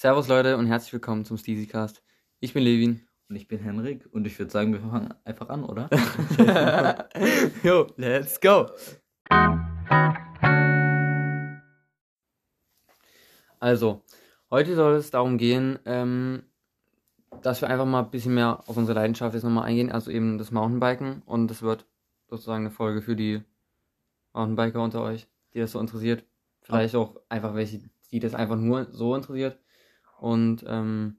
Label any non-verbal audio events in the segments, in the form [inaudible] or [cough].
Servus Leute und herzlich willkommen zum Steezycast. Ich bin Levin. Und ich bin Henrik und ich würde sagen, wir fangen einfach an, oder? [laughs] jo, let's go. Also, heute soll es darum gehen, ähm, dass wir einfach mal ein bisschen mehr auf unsere Leidenschaft jetzt nochmal eingehen, also eben das Mountainbiken. Und das wird sozusagen eine Folge für die Mountainbiker unter euch, die das so interessiert. Vielleicht auch einfach welche, die das einfach nur so interessiert. Und ähm,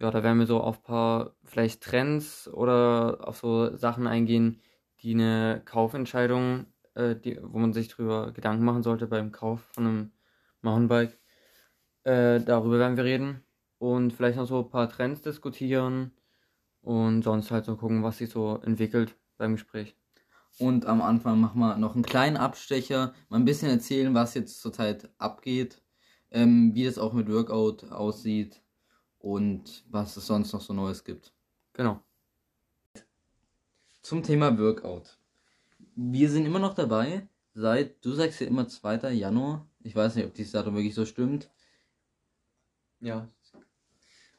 ja, da werden wir so auf ein paar vielleicht Trends oder auf so Sachen eingehen, die eine Kaufentscheidung, äh, die, wo man sich drüber Gedanken machen sollte beim Kauf von einem Mountainbike. Äh, darüber werden wir reden und vielleicht noch so ein paar Trends diskutieren und sonst halt so gucken, was sich so entwickelt beim Gespräch. Und am Anfang machen wir noch einen kleinen Abstecher, mal ein bisschen erzählen, was jetzt zurzeit abgeht, ähm, wie das auch mit Workout aussieht und was es sonst noch so Neues gibt. Genau. Zum Thema Workout. Wir sind immer noch dabei, seit, du sagst ja immer 2. Januar, ich weiß nicht, ob dieses Datum wirklich so stimmt. Ja.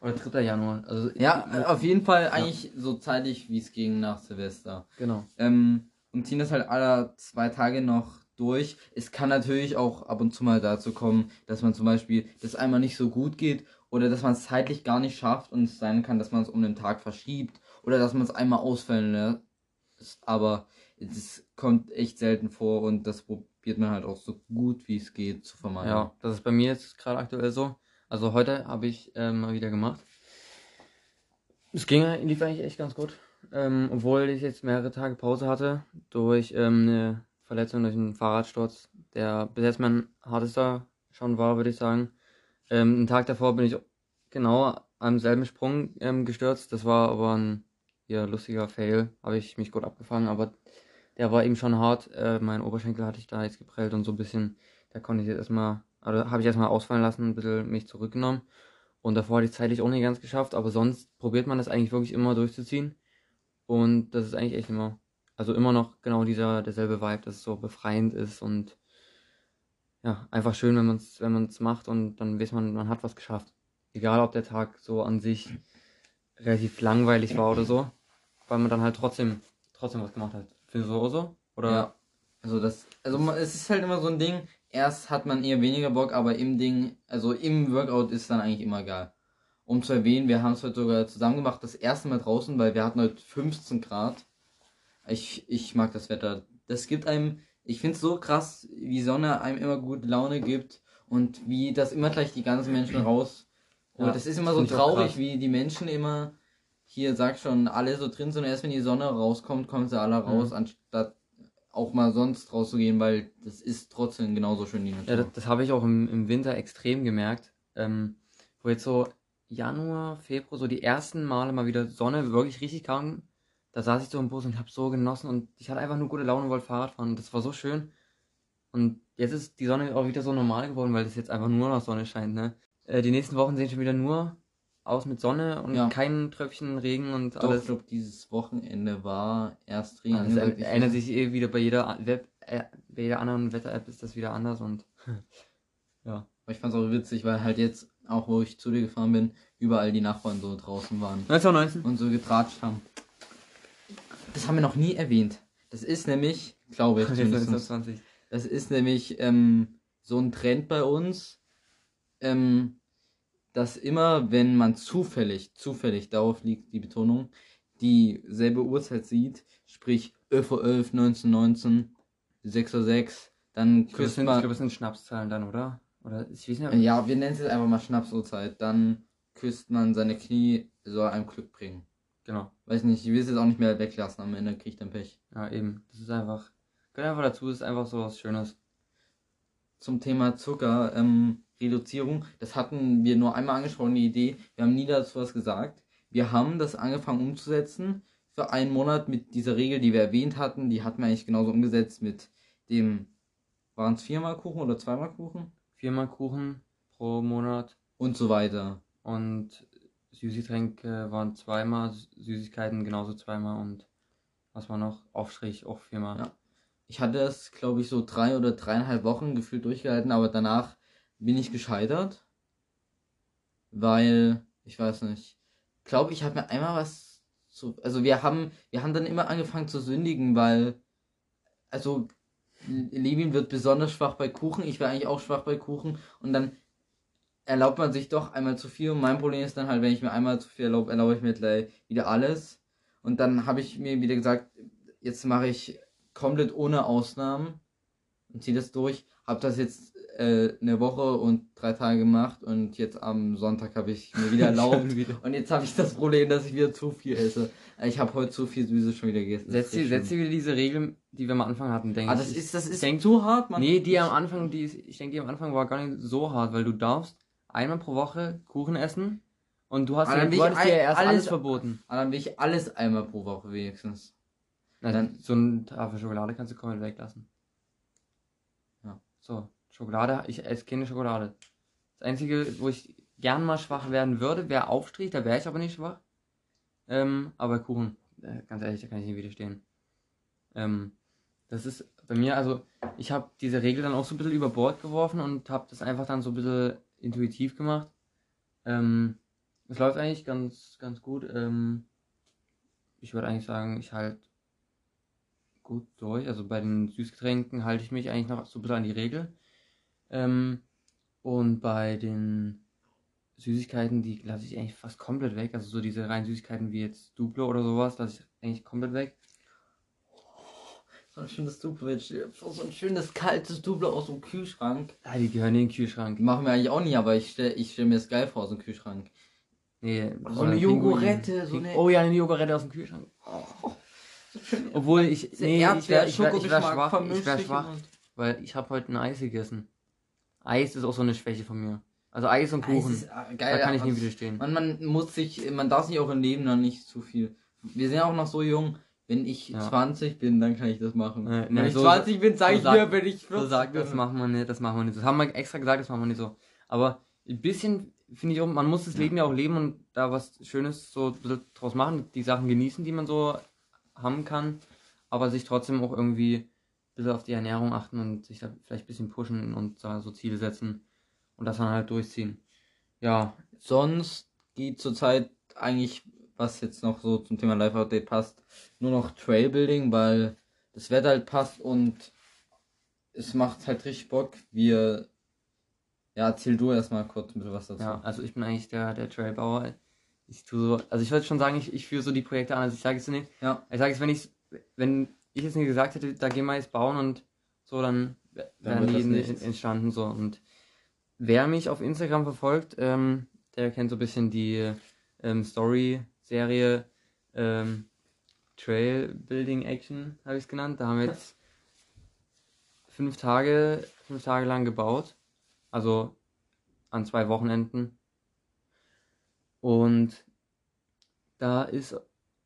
Oder 3. Januar. Also, Ja, auf jeden Fall eigentlich so zeitig, wie es ging nach Silvester. Genau. ähm, und ziehen das halt alle zwei Tage noch durch. Es kann natürlich auch ab und zu mal dazu kommen, dass man zum Beispiel das einmal nicht so gut geht oder dass man es zeitlich gar nicht schafft und es sein kann, dass man es um den Tag verschiebt oder dass man es einmal ausfallen lässt. Aber es kommt echt selten vor und das probiert man halt auch so gut wie es geht zu vermeiden. Ja, das ist bei mir jetzt gerade aktuell so. Also heute habe ich ähm, mal wieder gemacht. Es ging, lief eigentlich echt ganz gut. Ähm, obwohl ich jetzt mehrere Tage Pause hatte durch ähm, eine Verletzung durch einen Fahrradsturz, der bis jetzt mein hartester schon war, würde ich sagen. Ähm, einen Tag davor bin ich genau am selben Sprung ähm, gestürzt. Das war aber ein ja, lustiger Fail. Habe ich mich gut abgefangen, aber der war eben schon hart. Äh, mein Oberschenkel hatte ich da jetzt geprellt und so ein bisschen, da konnte ich jetzt erstmal, also habe ich erstmal ausfallen lassen, ein bisschen mich zurückgenommen. Und davor hatte ich zeitlich auch nicht ganz geschafft, aber sonst probiert man das eigentlich wirklich immer durchzuziehen. Und das ist eigentlich echt immer, also immer noch genau dieser, derselbe Vibe, dass es so befreiend ist und ja, einfach schön, wenn man es wenn man's macht und dann weiß man, man hat was geschafft. Egal, ob der Tag so an sich relativ langweilig war oder so, weil man dann halt trotzdem, trotzdem was gemacht hat. Findest du auch so? Oder? Ja. Also das, also man- es ist halt immer so ein Ding, erst hat man eher weniger Bock, aber im Ding, also im Workout ist dann eigentlich immer geil. Um zu erwähnen, wir haben es heute sogar zusammen gemacht, das erste Mal draußen, weil wir hatten heute 15 Grad. Ich, ich mag das Wetter. Das gibt einem, ich finde es so krass, wie Sonne einem immer gute Laune gibt und wie das immer gleich die ganzen Menschen raus. Und Ja, das ist immer das so traurig, wie die Menschen immer hier, sag schon, alle so drin sind und erst wenn die Sonne rauskommt, kommen sie alle raus, Mhm. anstatt auch mal sonst rauszugehen, weil das ist trotzdem genauso schön die Natur. Ja, das, das habe ich auch im, im Winter extrem gemerkt. Ähm, wo jetzt so Januar, Februar, so die ersten Male mal wieder Sonne wirklich richtig kam. Da saß ich so im Bus und habe so genossen und ich hatte einfach nur gute Laune und wollte Fahrrad fahren. Und das war so schön. Und jetzt ist die Sonne auch wieder so normal geworden, weil es jetzt einfach nur noch Sonne scheint, ne? Äh, die nächsten Wochen sehen schon wieder nur aus mit Sonne und Ja. kein Tröpfchen Regen und Doch, alles. ich glaube, dieses Wochenende war erst Regen das angesagt. Ich ändert sich eh wieder bei jeder Web, äh, bei jeder anderen Wetter-App ist das wieder anders und [laughs] ja. Aber ich fand's auch witzig, weil halt jetzt, auch wo ich zu dir gefahren bin, überall die Nachbarn so draußen waren 1919. und so getratscht haben. Das haben wir noch nie erwähnt. Das ist nämlich, glaube ich, [laughs] Jetzt zumindest, 1920. das ist nämlich ähm, so ein Trend bei uns, ähm, dass immer, wenn man zufällig, zufällig, darauf liegt die Betonung, dieselbe Uhrzeit sieht, sprich 11.11 Uhr, 1919, 6 Uhr 6, dann Ich küsst sind, ich man, glaube, das sind Schnapszahlen dann, oder? Oder ich weiß nicht. ja, wir nennen es jetzt einfach mal Schnapsuhrzeit, dann küsst man seine Knie, soll einem Glück bringen. Genau. Weiß nicht, ich will es jetzt auch nicht mehr weglassen, am Ende kriegt dann Pech. Ja, eben. Das ist einfach. Gehört einfach dazu, ist einfach so was Schönes. zum Thema Zucker, ähm, Reduzierung, das hatten wir nur einmal angesprochen, die Idee. Wir haben nie dazu was gesagt. Wir haben das angefangen umzusetzen für einen Monat mit dieser Regel, die wir erwähnt hatten. Die hatten wir eigentlich genauso umgesetzt mit dem, waren es viermal Kuchen oder zweimal Kuchen? Viermal Kuchen pro Monat Und so weiter. und Süßgetränke waren zweimal, Süßigkeiten genauso zweimal und was war noch? Aufstrich auch viermal. Ja. Ich hatte es, glaube ich, so drei oder dreieinhalb Wochen gefühlt durchgehalten, aber danach bin ich gescheitert. weil, ich weiß nicht, glaube ich, habe mir einmal was zu, also wir haben, wir haben dann immer angefangen zu sündigen, weil, also Levin wird besonders schwach bei Kuchen, ich wäre eigentlich auch schwach bei Kuchen und dann erlaubt man sich doch einmal zu viel und mein Problem ist dann halt, wenn ich mir einmal zu viel erlaube, erlaube ich mir gleich wieder alles und dann habe ich mir wieder gesagt, jetzt mache ich komplett ohne Ausnahmen und ziehe das durch, habe das jetzt äh, eine Woche und drei Tage gemacht und jetzt am Sonntag habe ich mir wieder [laughs] erlaubt wieder. und jetzt habe ich das Problem, dass ich wieder zu viel esse. Ich habe heute zu viel Süßes schon wieder gegessen. Setz dir, setz dir wieder diese Regeln, die wir am Anfang hatten, denke Ah, ich. das ist, das ist denk- zu hart, Mann. Nee, die am Anfang, die ist, ich denke, die am Anfang war gar nicht so hart, weil du darfst einmal pro Woche Kuchen essen und du hast ja, will du hattest dir erst alles- alles verboten. Aber dann will ich alles einmal pro Woche wenigstens. Na, Dann- dann, so eine Tafel Schokolade kannst du komplett weglassen. Ja. So, Schokolade, ich esse keine Schokolade. Das Einzige, wo ich gern mal schwach werden würde, wäre Aufstrich, da wäre ich aber nicht schwach. Ähm, aber Kuchen, äh, ganz ehrlich, da kann ich nicht widerstehen. Ähm, das ist bei mir, also ich habe diese Regel dann auch so ein bisschen über Bord geworfen und habe das einfach dann so ein bisschen intuitiv gemacht. Ähm, es läuft eigentlich ganz, ganz gut. Ähm, ich würde eigentlich sagen, ich halte gut durch. Also bei den Süßgetränken halte ich mich eigentlich noch so ein bisschen an die Regel. Ähm, und bei den Süßigkeiten, die lasse ich eigentlich fast komplett weg. Also so diese reinen Süßigkeiten wie jetzt Duplo oder sowas, lasse ich eigentlich komplett weg. So ein schönes Duplo, so ein schönes kaltes Duplo aus dem Kühlschrank. Ah, die gehören in den Kühlschrank. Die machen wir eigentlich auch nie, aber ich stelle ich stell mir das geil vor aus dem Kühlschrank. Nee, So eine ein Jogurette, so eine- Oh ja, eine Jogurette aus dem Kühlschrank. Schön. Obwohl ich, nee, ich wäre ich wär, ich wär schwach, ich wär schwach, weil ich habe heute ein Eis gegessen. Eis ist auch so eine Schwäche von mir. Also Eis und Kuchen, Es ist, da geil, kann ich nie widerstehen. Man, man muss sich, man darf sich auch im Leben dann nicht zu viel. Wir sind ja auch noch so jung. Wenn ich Ja. 20 bin, dann kann ich das machen. Äh, wenn ne, ich so- 20 bin, sage so ich sagt- mir, wenn ich 40 So sagt, bin. das machen wir nicht, das machen wir nicht. Das haben wir extra gesagt, das machen wir nicht so. Aber ein bisschen finde ich auch, man muss das Leben ja auch leben und da was Schönes so draus machen, die Sachen genießen, die man so haben kann, aber sich trotzdem auch irgendwie ein bisschen auf die Ernährung achten und sich da vielleicht ein bisschen pushen und da so Ziele setzen und das dann halt durchziehen. Ja, Sonst geht zurzeit eigentlich, was jetzt noch so zum Thema Live-Update passt, nur noch Trailbuilding, weil das Wetter halt passt und es macht halt richtig Bock. Wir, ja, erzähl du erstmal kurz ein bisschen was dazu. Ja, also ich bin eigentlich der, der Trailbauer. Ich tue so, also ich würde schon sagen, ich, ich führe so die Projekte an. Also ich sage es nicht. Ja. Ich sage es, wenn ich wenn ich jetzt nicht gesagt hätte, da gehen wir jetzt bauen und so, dann wären die nichts. entstanden so. Und wer mich auf Instagram verfolgt, ähm, der kennt so ein bisschen die ähm, Story-Serie ähm, Trail Building Action, habe ich es genannt. Da haben wir jetzt fünf Tage, fünf Tage lang gebaut. Also an zwei Wochenenden. Und da ist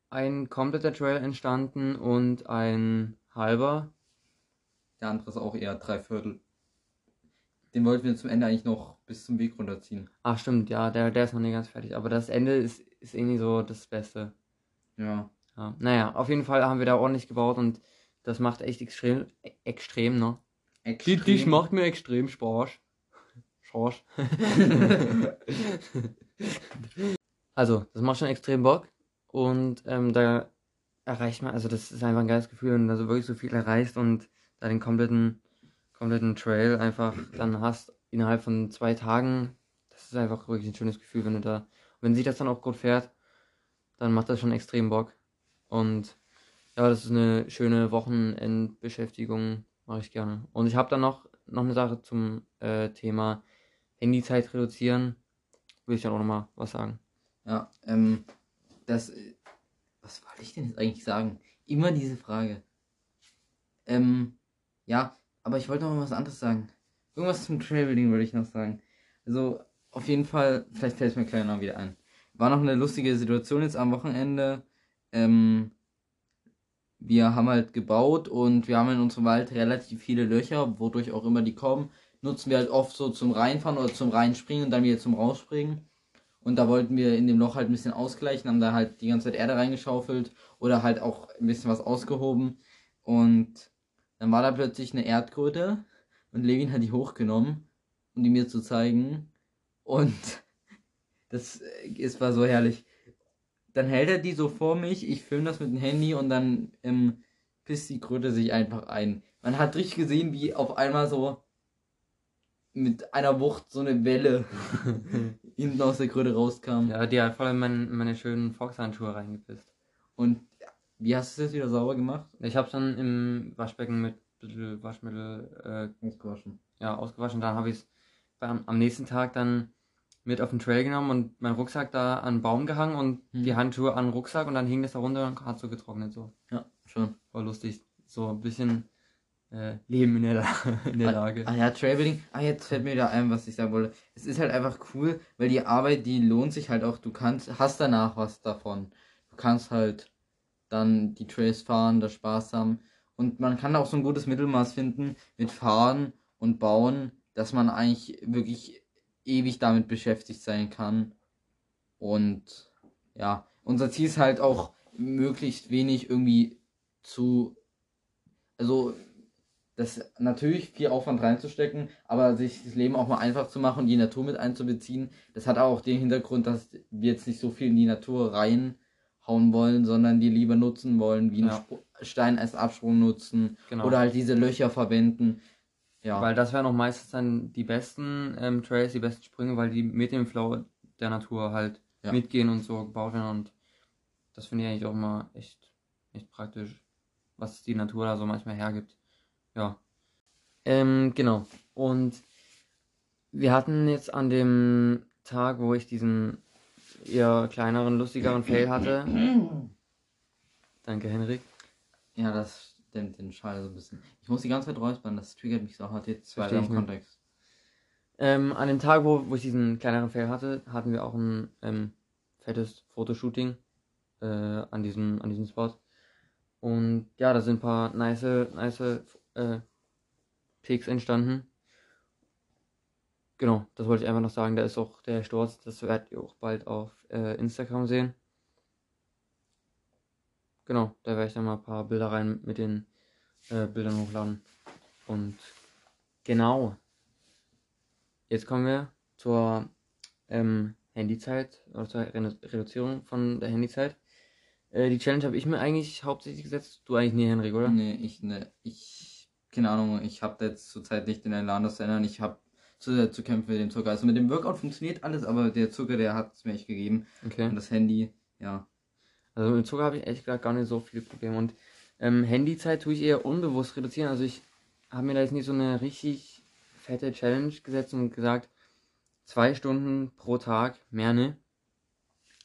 ein kompletter Trail entstanden und ein halber. Der andere ist auch eher drei Viertel. Den wollten wir zum Ende eigentlich noch bis zum Weg runterziehen. Ach stimmt, ja, der, der ist noch nicht ganz fertig. Aber das Ende ist, ist irgendwie so das Beste. Ja. Ja. Naja, auf jeden Fall haben wir da ordentlich gebaut und das macht echt extrem, extrem, ne? Die, die Extrem. macht mir extrem Spaß. Spaß. [laughs] also, das macht schon extrem Bock. Und ähm, da erreicht man, also das ist einfach ein geiles Gefühl, wenn du da so wirklich so viel erreichst und da den kompletten, kompletten Trail einfach dann hast innerhalb von zwei Tagen. Das ist einfach wirklich ein schönes Gefühl, wenn du da, wenn sich das dann auch gut fährt, dann macht das schon extrem Bock. Und ja, das ist eine schöne Wochenendbeschäftigung, mache ich gerne. Und ich habe dann noch, noch eine Sache zum äh, Thema Handyzeit reduzieren. Will ich dann auch nochmal was sagen. Ja, ähm, das, was wollte ich denn jetzt eigentlich sagen? Immer diese Frage. Ähm, ja, aber ich wollte noch was anderes sagen. Irgendwas zum Traveling wollte ich noch sagen. Also, auf jeden Fall, vielleicht fällt es mir gleich noch wieder ein. War noch eine lustige Situation jetzt am Wochenende. Ähm, wir haben halt gebaut und wir haben in unserem Wald relativ viele Löcher, wodurch auch immer die kommen. Nutzen wir halt oft so zum Reinfahren oder zum Reinspringen und dann wieder zum Rausspringen. Und da wollten wir in dem Loch halt ein bisschen ausgleichen, haben da halt die ganze Zeit Erde reingeschaufelt oder halt auch ein bisschen was ausgehoben. Und dann war da plötzlich eine Erdkröte und Levin hat die hochgenommen, um die mir zu zeigen. Und [laughs] Das äh, es war so herrlich. Dann hält er die so vor mich, ich filme das mit dem Handy und dann ähm, pisst die Kröte sich einfach ein. Man hat richtig gesehen, wie auf einmal so mit einer Wucht so eine Welle [laughs] hinten aus der Kröte rauskam. Ja, die hat voll in meine, meine schönen Fox-Handschuhe reingepisst. Und wie hast du das wieder sauber gemacht? Ich hab's dann im Waschbecken mit ein bisschen Waschmittel äh, Ausgewaschen. ja, ausgewaschen. Dann habe ich es am, nächsten Tag dann mit auf den Trail genommen und meinen Rucksack da an einen Baum gehangen und Hm. die Handschuhe an den Rucksack und dann hing das da runter und hat so getrocknet. So. Ja, schon. War lustig. So ein bisschen äh, Leben in der, La in der Lage. Ah ja, Traveling. Ah, jetzt fällt mir wieder ein, was ich sagen wollte. Es ist halt einfach cool, weil die Arbeit, die lohnt sich halt auch. Du kannst, hast danach was davon. Du kannst halt dann die Trails fahren, da Spaß haben. Und man kann auch so ein gutes Mittelmaß finden mit Fahren und Bauen, dass man eigentlich wirklich ewig damit beschäftigt sein kann. Und ja, unser Ziel ist halt auch möglichst wenig irgendwie zu, also das natürlich viel Aufwand reinzustecken, aber sich das Leben auch mal einfach zu machen und die Natur mit einzubeziehen, das hat auch den Hintergrund, dass wir jetzt nicht so viel in die Natur reinhauen wollen, sondern die lieber nutzen wollen, wie einen Ja. Spr- Stein als Absprung nutzen Genau. oder halt diese Löcher verwenden. Ja, Weil das wären auch meistens dann die besten ähm, Trails, die besten Sprünge, weil die mit dem Flow der Natur halt Ja. mitgehen und so gebaut werden. Und das finde ich eigentlich auch immer echt, echt praktisch, was die Natur da so manchmal hergibt. Ja. Ähm, genau. Und wir hatten jetzt an dem Tag, wo ich diesen eher kleineren, lustigeren Fail hatte. Danke, Henrik. ja, das dämmt den Schall so ein bisschen. Ich muss die ganze Zeit räuspern, das triggert mich so hart jetzt ich im. Kontext. Ähm, an dem Tag, wo, wo ich diesen kleineren Fail hatte, hatten wir auch ein ähm, fettes Fotoshooting äh, an, diesem, an diesem Spot. Und ja, da sind ein paar nice, nice äh, Pics entstanden. Genau, das wollte ich einfach noch sagen. Da ist auch der Sturz, das werdet ihr auch bald auf äh, Instagram sehen. Genau, da werde ich dann mal ein paar Bilder rein mit den äh, Bildern hochladen. Und genau, Jetzt kommen wir zur ähm, Handyzeit oder zur Redu- Reduzierung von der Handyzeit. Äh, die Challenge habe ich mir eigentlich hauptsächlich gesetzt. Du eigentlich nie, Henrik, oder? Nee, ich, ne, ich, keine Ahnung, ich habe jetzt zurzeit nicht den Elan, das zu ändern. Ich habe zu zu kämpfen mit dem Zucker. Also mit dem Workout funktioniert alles, aber der Zucker, der hat es mir echt gegeben. Okay. Und das Handy, ja. Also mit Zucker habe ich gesagt gar nicht so viele Probleme. Und ähm, Handyzeit tue ich eher unbewusst reduzieren. Also ich habe mir da jetzt nicht so eine richtig fette Challenge gesetzt und gesagt, zwei Stunden pro Tag, mehr ne.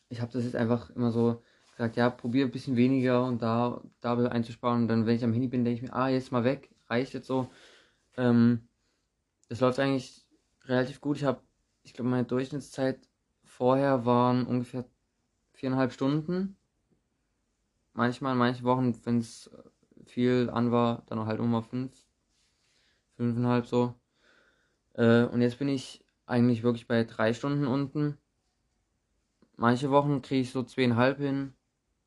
Ich habe das jetzt einfach immer so gesagt, ja, probier ein bisschen weniger und da, da einzusparen. Und dann, wenn ich am Handy bin, denke ich mir, ah, jetzt mal weg, reicht jetzt so. Ähm, das läuft eigentlich relativ gut. Ich habe, ich glaube, meine Durchschnittszeit vorher waren ungefähr viereinhalb Stunden. Manchmal, manche Wochen, wenn es viel an war, dann halt nur mal fünf, fünfeinhalb so. Äh, und jetzt bin ich eigentlich wirklich bei drei Stunden unten. Manche Wochen kriege ich so zweieinhalb hin,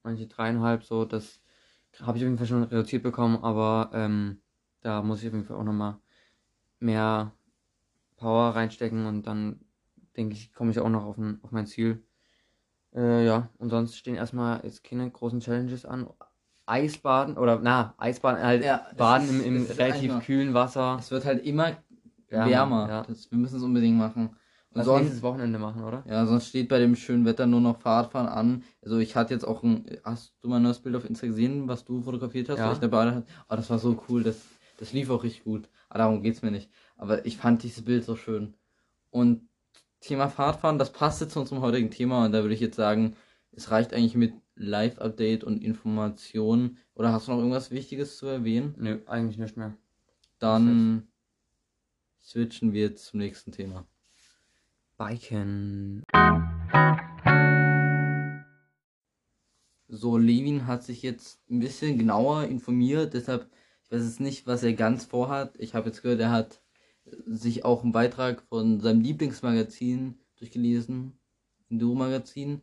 manche dreieinhalb so. Das habe ich auf jeden Fall schon reduziert bekommen, aber ähm, da muss ich auf jeden Fall auch nochmal mehr Power reinstecken und dann denke ich, komme ich auch noch auf, ein, auf mein Ziel. Äh, ja, und sonst stehen erstmal jetzt keine großen Challenges an. Eisbaden oder na, Eisbaden halt Ja, es baden ist- im, im es relativ kühlen Wasser. Es wird halt immer Wärmer, wärmer. ja. Das, wir müssen es unbedingt machen. Und Lass sonst, nächstes Wochenende machen, oder? ja, sonst steht bei dem schönen Wetter nur noch Fahrradfahren an. Also ich hatte jetzt auch ein, hast du mein neues Bild auf Insta gesehen, was du fotografiert hast, Ja. ich dabei hatte? Oh, das war so cool, das, das lief auch richtig gut. Aber darum geht's mir nicht. Aber ich fand dieses Bild so schön. Und Thema Fahrradfahren, das passte zu unserem heutigen Thema und da würde ich jetzt sagen, es reicht eigentlich mit Live-Update und Information. Oder hast du noch irgendwas Wichtiges zu erwähnen? Nö, eigentlich nicht mehr. Dann switchen wir zum nächsten Thema. Biken. So, Levin hat sich jetzt ein bisschen genauer informiert, deshalb, ich weiß jetzt nicht, was er ganz vorhat. Ich habe jetzt gehört, er hat sich auch einen Beitrag von seinem Lieblingsmagazin durchgelesen, Enduro-Magazin.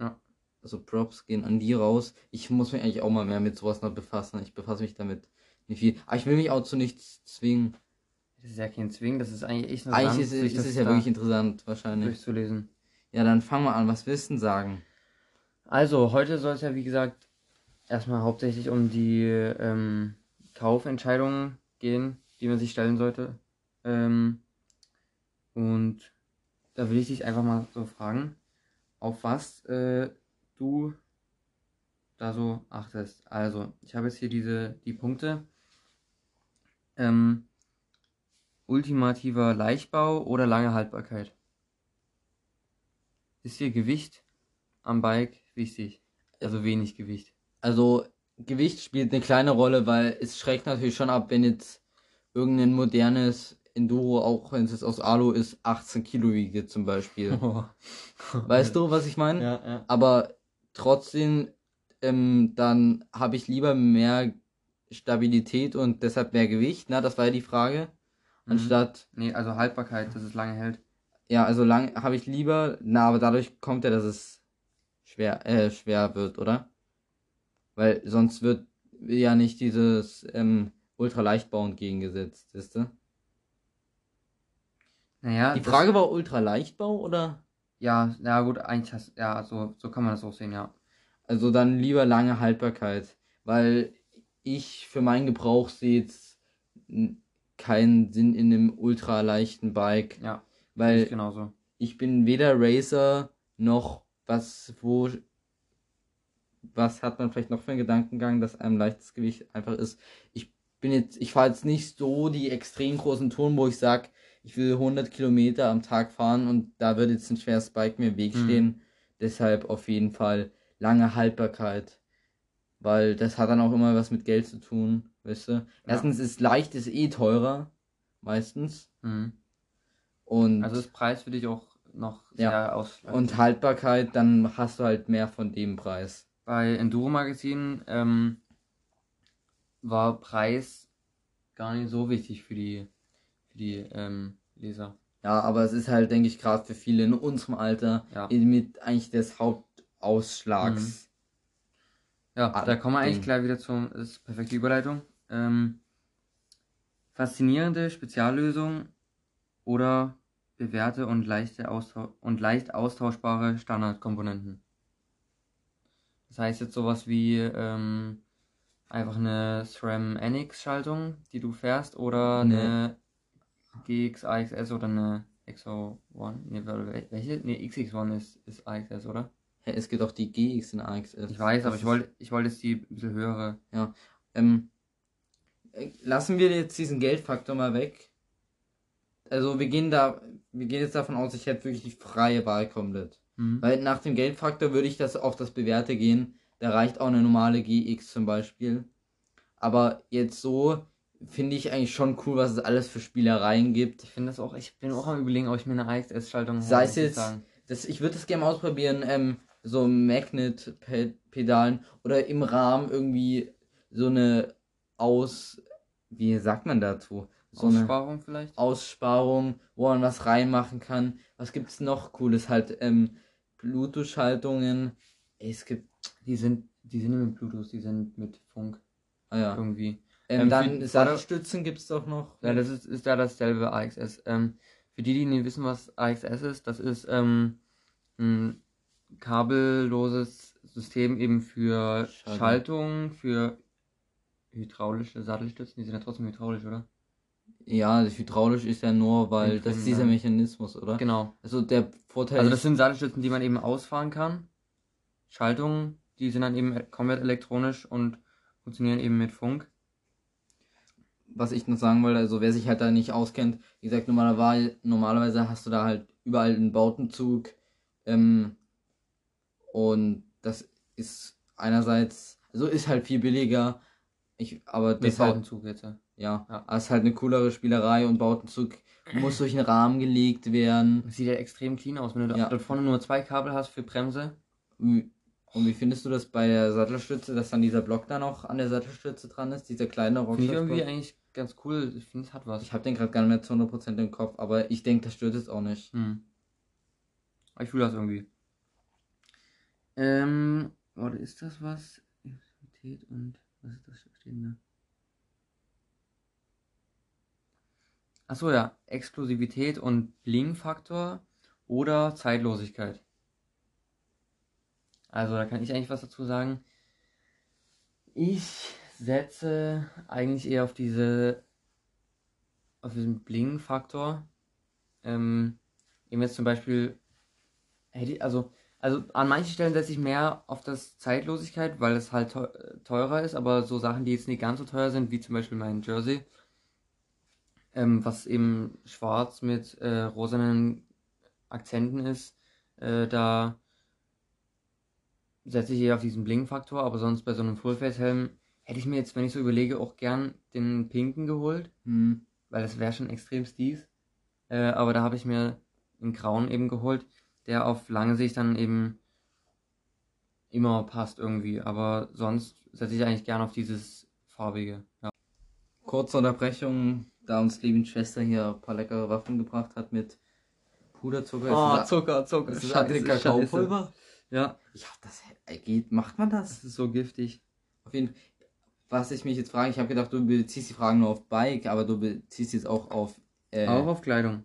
Ja. Also Props gehen an die raus. Ich muss mich eigentlich auch mal mehr mit sowas noch befassen. Ich befasse mich damit nicht viel. Aber ich will mich auch zu nichts zwingen. Das ist ja kein Zwing, das ist eigentlich echt Eigentlich interessant, ist, sich ist das es ja wirklich interessant, wahrscheinlich. durchzulesen. Ja, dann fangen wir an. Was willst du denn sagen? Also, heute soll es ja wie gesagt erstmal hauptsächlich um die ähm, Kaufentscheidungen gehen, die man sich stellen sollte. Ähm, und da will ich dich einfach mal so fragen, auf was äh, du da so achtest. Also, ich habe jetzt hier diese die Punkte. Ähm, ultimativer Leichtbau oder lange Haltbarkeit. Ist dir Gewicht am Bike wichtig? Also wenig Gewicht. Also Gewicht spielt eine kleine Rolle, weil es schreckt natürlich schon ab, wenn jetzt irgendein modernes Enduro, auch wenn es jetzt aus Alu ist, 18 Kilo wiege zum Beispiel. [laughs] weißt du, was ich meine? Ja, ja. Aber trotzdem, ähm, dann habe ich lieber mehr Stabilität und deshalb mehr Gewicht, na, das war ja die Frage. Mhm. Anstatt, Nee, also Haltbarkeit, dass es lange hält. ja, also lang habe ich lieber, na, aber dadurch kommt ja, dass es schwer, äh, schwer wird, oder? Weil sonst wird ja nicht dieses ähm, Ultraleichtbau entgegengesetzt, wisst ihr? Naja, Die Frage war Ultraleichtbau oder? Ja, na gut, eigentlich hast, ja, so, so kann man das auch sehen, ja. Also dann lieber lange Haltbarkeit, weil ich für meinen Gebrauch sehe jetzt keinen Sinn in einem ultraleichten Bike, Ja, weil ist genauso. ich bin weder Racer noch was, wo, was hat man vielleicht noch für einen Gedankengang, dass einem leichtes Gewicht einfach ist. Ich bin jetzt, ich fahre jetzt nicht so die extrem großen Touren, wo ich sag, ich will 100 Kilometer am Tag fahren und da wird jetzt ein schweres Bike mir im Weg Mhm. stehen. Deshalb auf jeden Fall lange Haltbarkeit. Weil das hat dann auch immer was mit Geld zu tun, weißt du? Erstens ist leicht ist eh teurer, meistens. Mhm. Und Also ist Preis für dich auch noch Ja. sehr ausschlaggebend. Und Haltbarkeit, dann hast du halt mehr von dem Preis. Bei Enduro Magazin ähm, war Preis gar nicht so wichtig für die, die ähm, Leser. Ja, aber es ist halt, denke ich, gerade für viele in unserem Alter Ja. mit eigentlich des Hauptausschlags. Ja, Ah, da kommen wir eigentlich gleich wieder zum, das ist perfekte Überleitung. Ähm, faszinierende Speziallösung oder bewährte und, leichte Austau und leicht austauschbare Standardkomponenten. Das heißt jetzt sowas wie ähm, einfach eine SRAM NX Schaltung, die du fährst, oder Nee. eine GX AXS oder eine XO1. Nee, wel- welche? Nee, XX1 ist, ist AXS, oder? Ja, es gibt auch die GX in AXS. Ich weiß, aber ich wollte ich wollte jetzt die ein bisschen höhere. Ähm, äh, lassen wir jetzt diesen Geldfaktor mal weg. Also wir gehen da, wir gehen jetzt davon aus, ich hätte wirklich die freie Wahl komplett. Mhm. Weil nach dem Geldfaktor würde ich das auf das Bewährte gehen. Da reicht auch eine normale GX zum Beispiel. Aber jetzt so finde ich eigentlich schon cool, was es alles für Spielereien gibt. Ich finde das auch, ich bin auch am überlegen, ob ich mir eine AXS-Schaltung Sei es jetzt-. Das, ich würde das gerne mal ausprobieren, ähm, so Magnet-Pedalen oder im Rahmen irgendwie so eine Aus, wie sagt man dazu? So Aussparung vielleicht? Aussparung, wo man was reinmachen kann. Was gibt's noch Cooles? Halt, ähm, Bluetooth-Schaltungen. Ey, Es gibt, Die sind, die sind nicht mit Bluetooth, die sind mit Funk ah ja. irgendwie. Ähm, Ähm, dann Sattelstützen gibt's doch noch. Ja, das ist, ist da dasselbe AXS. Ähm, für die, die nicht wissen, was AXS ist, das ist ähm, ein kabelloses System eben für Schaltung. Schaltung, für hydraulische Sattelstützen. Die sind ja trotzdem hydraulisch, oder? Ja, das hydraulisch ist ja nur, weil Mit das ist dieser Mechanismus, oder? Genau. Also der Vorteil Also das sind Sattelstützen, die man eben ausfahren kann. Schaltungen, die sind dann eben komplett elektronisch und funktionieren eben mit Funk. Was ich noch sagen wollte, also wer sich halt da nicht auskennt, wie gesagt, normalerweise, normalerweise hast du da halt überall einen Bautenzug. Ähm, und das ist einerseits, also ist halt viel billiger. Ich, aber Mit deshalb, Bautenzug jetzt. ja. ja, ist halt eine coolere Spielerei und Bautenzug muss durch einen Rahmen gelegt werden. Das sieht ja extrem clean aus, wenn du Ja. da vorne nur zwei Kabel hast für Bremse. Und wie findest du das bei der Sattelstütze, dass dann dieser Block da noch an der Sattelstütze dran ist, dieser kleine Finde ich irgendwie eigentlich ganz cool. Ich finde, es hat was. Ich habe den gerade gar nicht mehr zu 100% im Kopf, aber ich denke, das stört es auch nicht. Hm. Ich fühle das irgendwie. Ähm, warte, ist das was? Exklusivität und was ist das stehende? Achso, ja. Exklusivität und Bling-Faktor oder Zeitlosigkeit. Also da kann ich eigentlich was dazu sagen. Ich setze eigentlich eher auf diese auf diesen Bling-Faktor. Ähm, eben jetzt zum Beispiel hätte ich, also also an manchen Stellen setze ich mehr auf das Zeitlosigkeit, weil es halt teurer ist, aber so Sachen, die jetzt nicht ganz so teuer sind, wie zum Beispiel mein Jersey, ähm, was eben schwarz mit äh, rosanen Akzenten ist, äh, da setze ich eher auf diesen Bling-Faktor, aber sonst bei so einem Fullface-Helm hätte ich mir jetzt, wenn ich so überlege, auch gern den pinken geholt, Mhm. weil das wäre schon extrem steez. Äh, aber da habe ich mir einen grauen eben geholt, der auf lange Sicht dann eben immer passt irgendwie. Aber sonst setze ich eigentlich gern auf dieses farbige. Ja. Kurze Unterbrechung, da uns Levins Schwester hier ein paar leckere Waffen gebracht hat mit Puderzucker. Oh, ist Zucker, Zucker. das, ist das Kakaopulver? Ja, Ja, das geht. Macht man das? das ist so giftig. Auf jeden Fall. Was ich mich jetzt frage, ich habe gedacht, du beziehst die Fragen nur auf Bike, aber du beziehst jetzt auch auf. Äh, Auch auf Kleidung.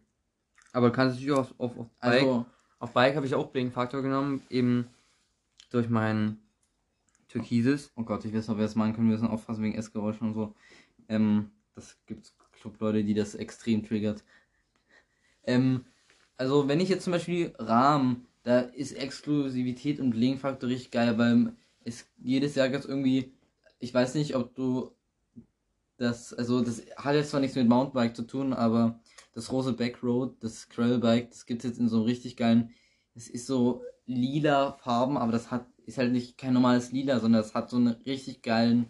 Aber du kannst natürlich auch auf, auf, auf Bike. also, Auf Bike habe ich auch Bling-Faktor genommen, eben durch mein Türkises. oh Gott, ich weiß noch, wer es machen können, wir müssen aufpassen wegen Essgeräuschen und so. Ähm, das gibt's Clubleute, die das extrem triggert. Ähm, also wenn ich jetzt zum Beispiel Rahmen, da ist Exklusivität und Bling-Faktor richtig geil, weil es jedes Jahr gibt's irgendwie, ich weiß nicht, ob du das, also das hat jetzt zwar nichts mit Mountainbike zu tun, aber das große Backroad, das Gravelbike, das gibt's jetzt in so einem richtig geilen, es ist so lila Farben, aber das hat, ist halt nicht kein normales Lila, sondern es hat so einen richtig geilen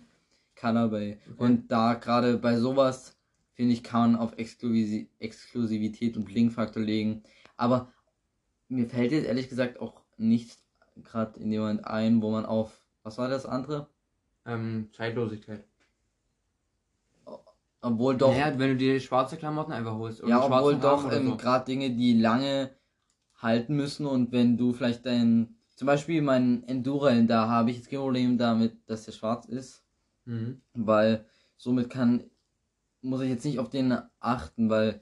Colorway. Und da gerade bei sowas, finde ich, kann man auf Exklusi Exklusivität und Blinkfaktor legen. Aber mir fällt jetzt ehrlich gesagt auch nichts gerade in dem Moment ein, wo man auf, was war das andere? Ähm, Zeitlosigkeit. Obwohl doch, Naja, wenn du dir schwarze Klamotten einfach holst. ja, obwohl doch ähm, so. gerade Dinge, die lange halten müssen und wenn du vielleicht dein, zum Beispiel mein Enduro-Helm, da habe ich jetzt kein Problem damit, dass der schwarz ist. Mhm. weil somit kann muss ich jetzt nicht auf den achten, weil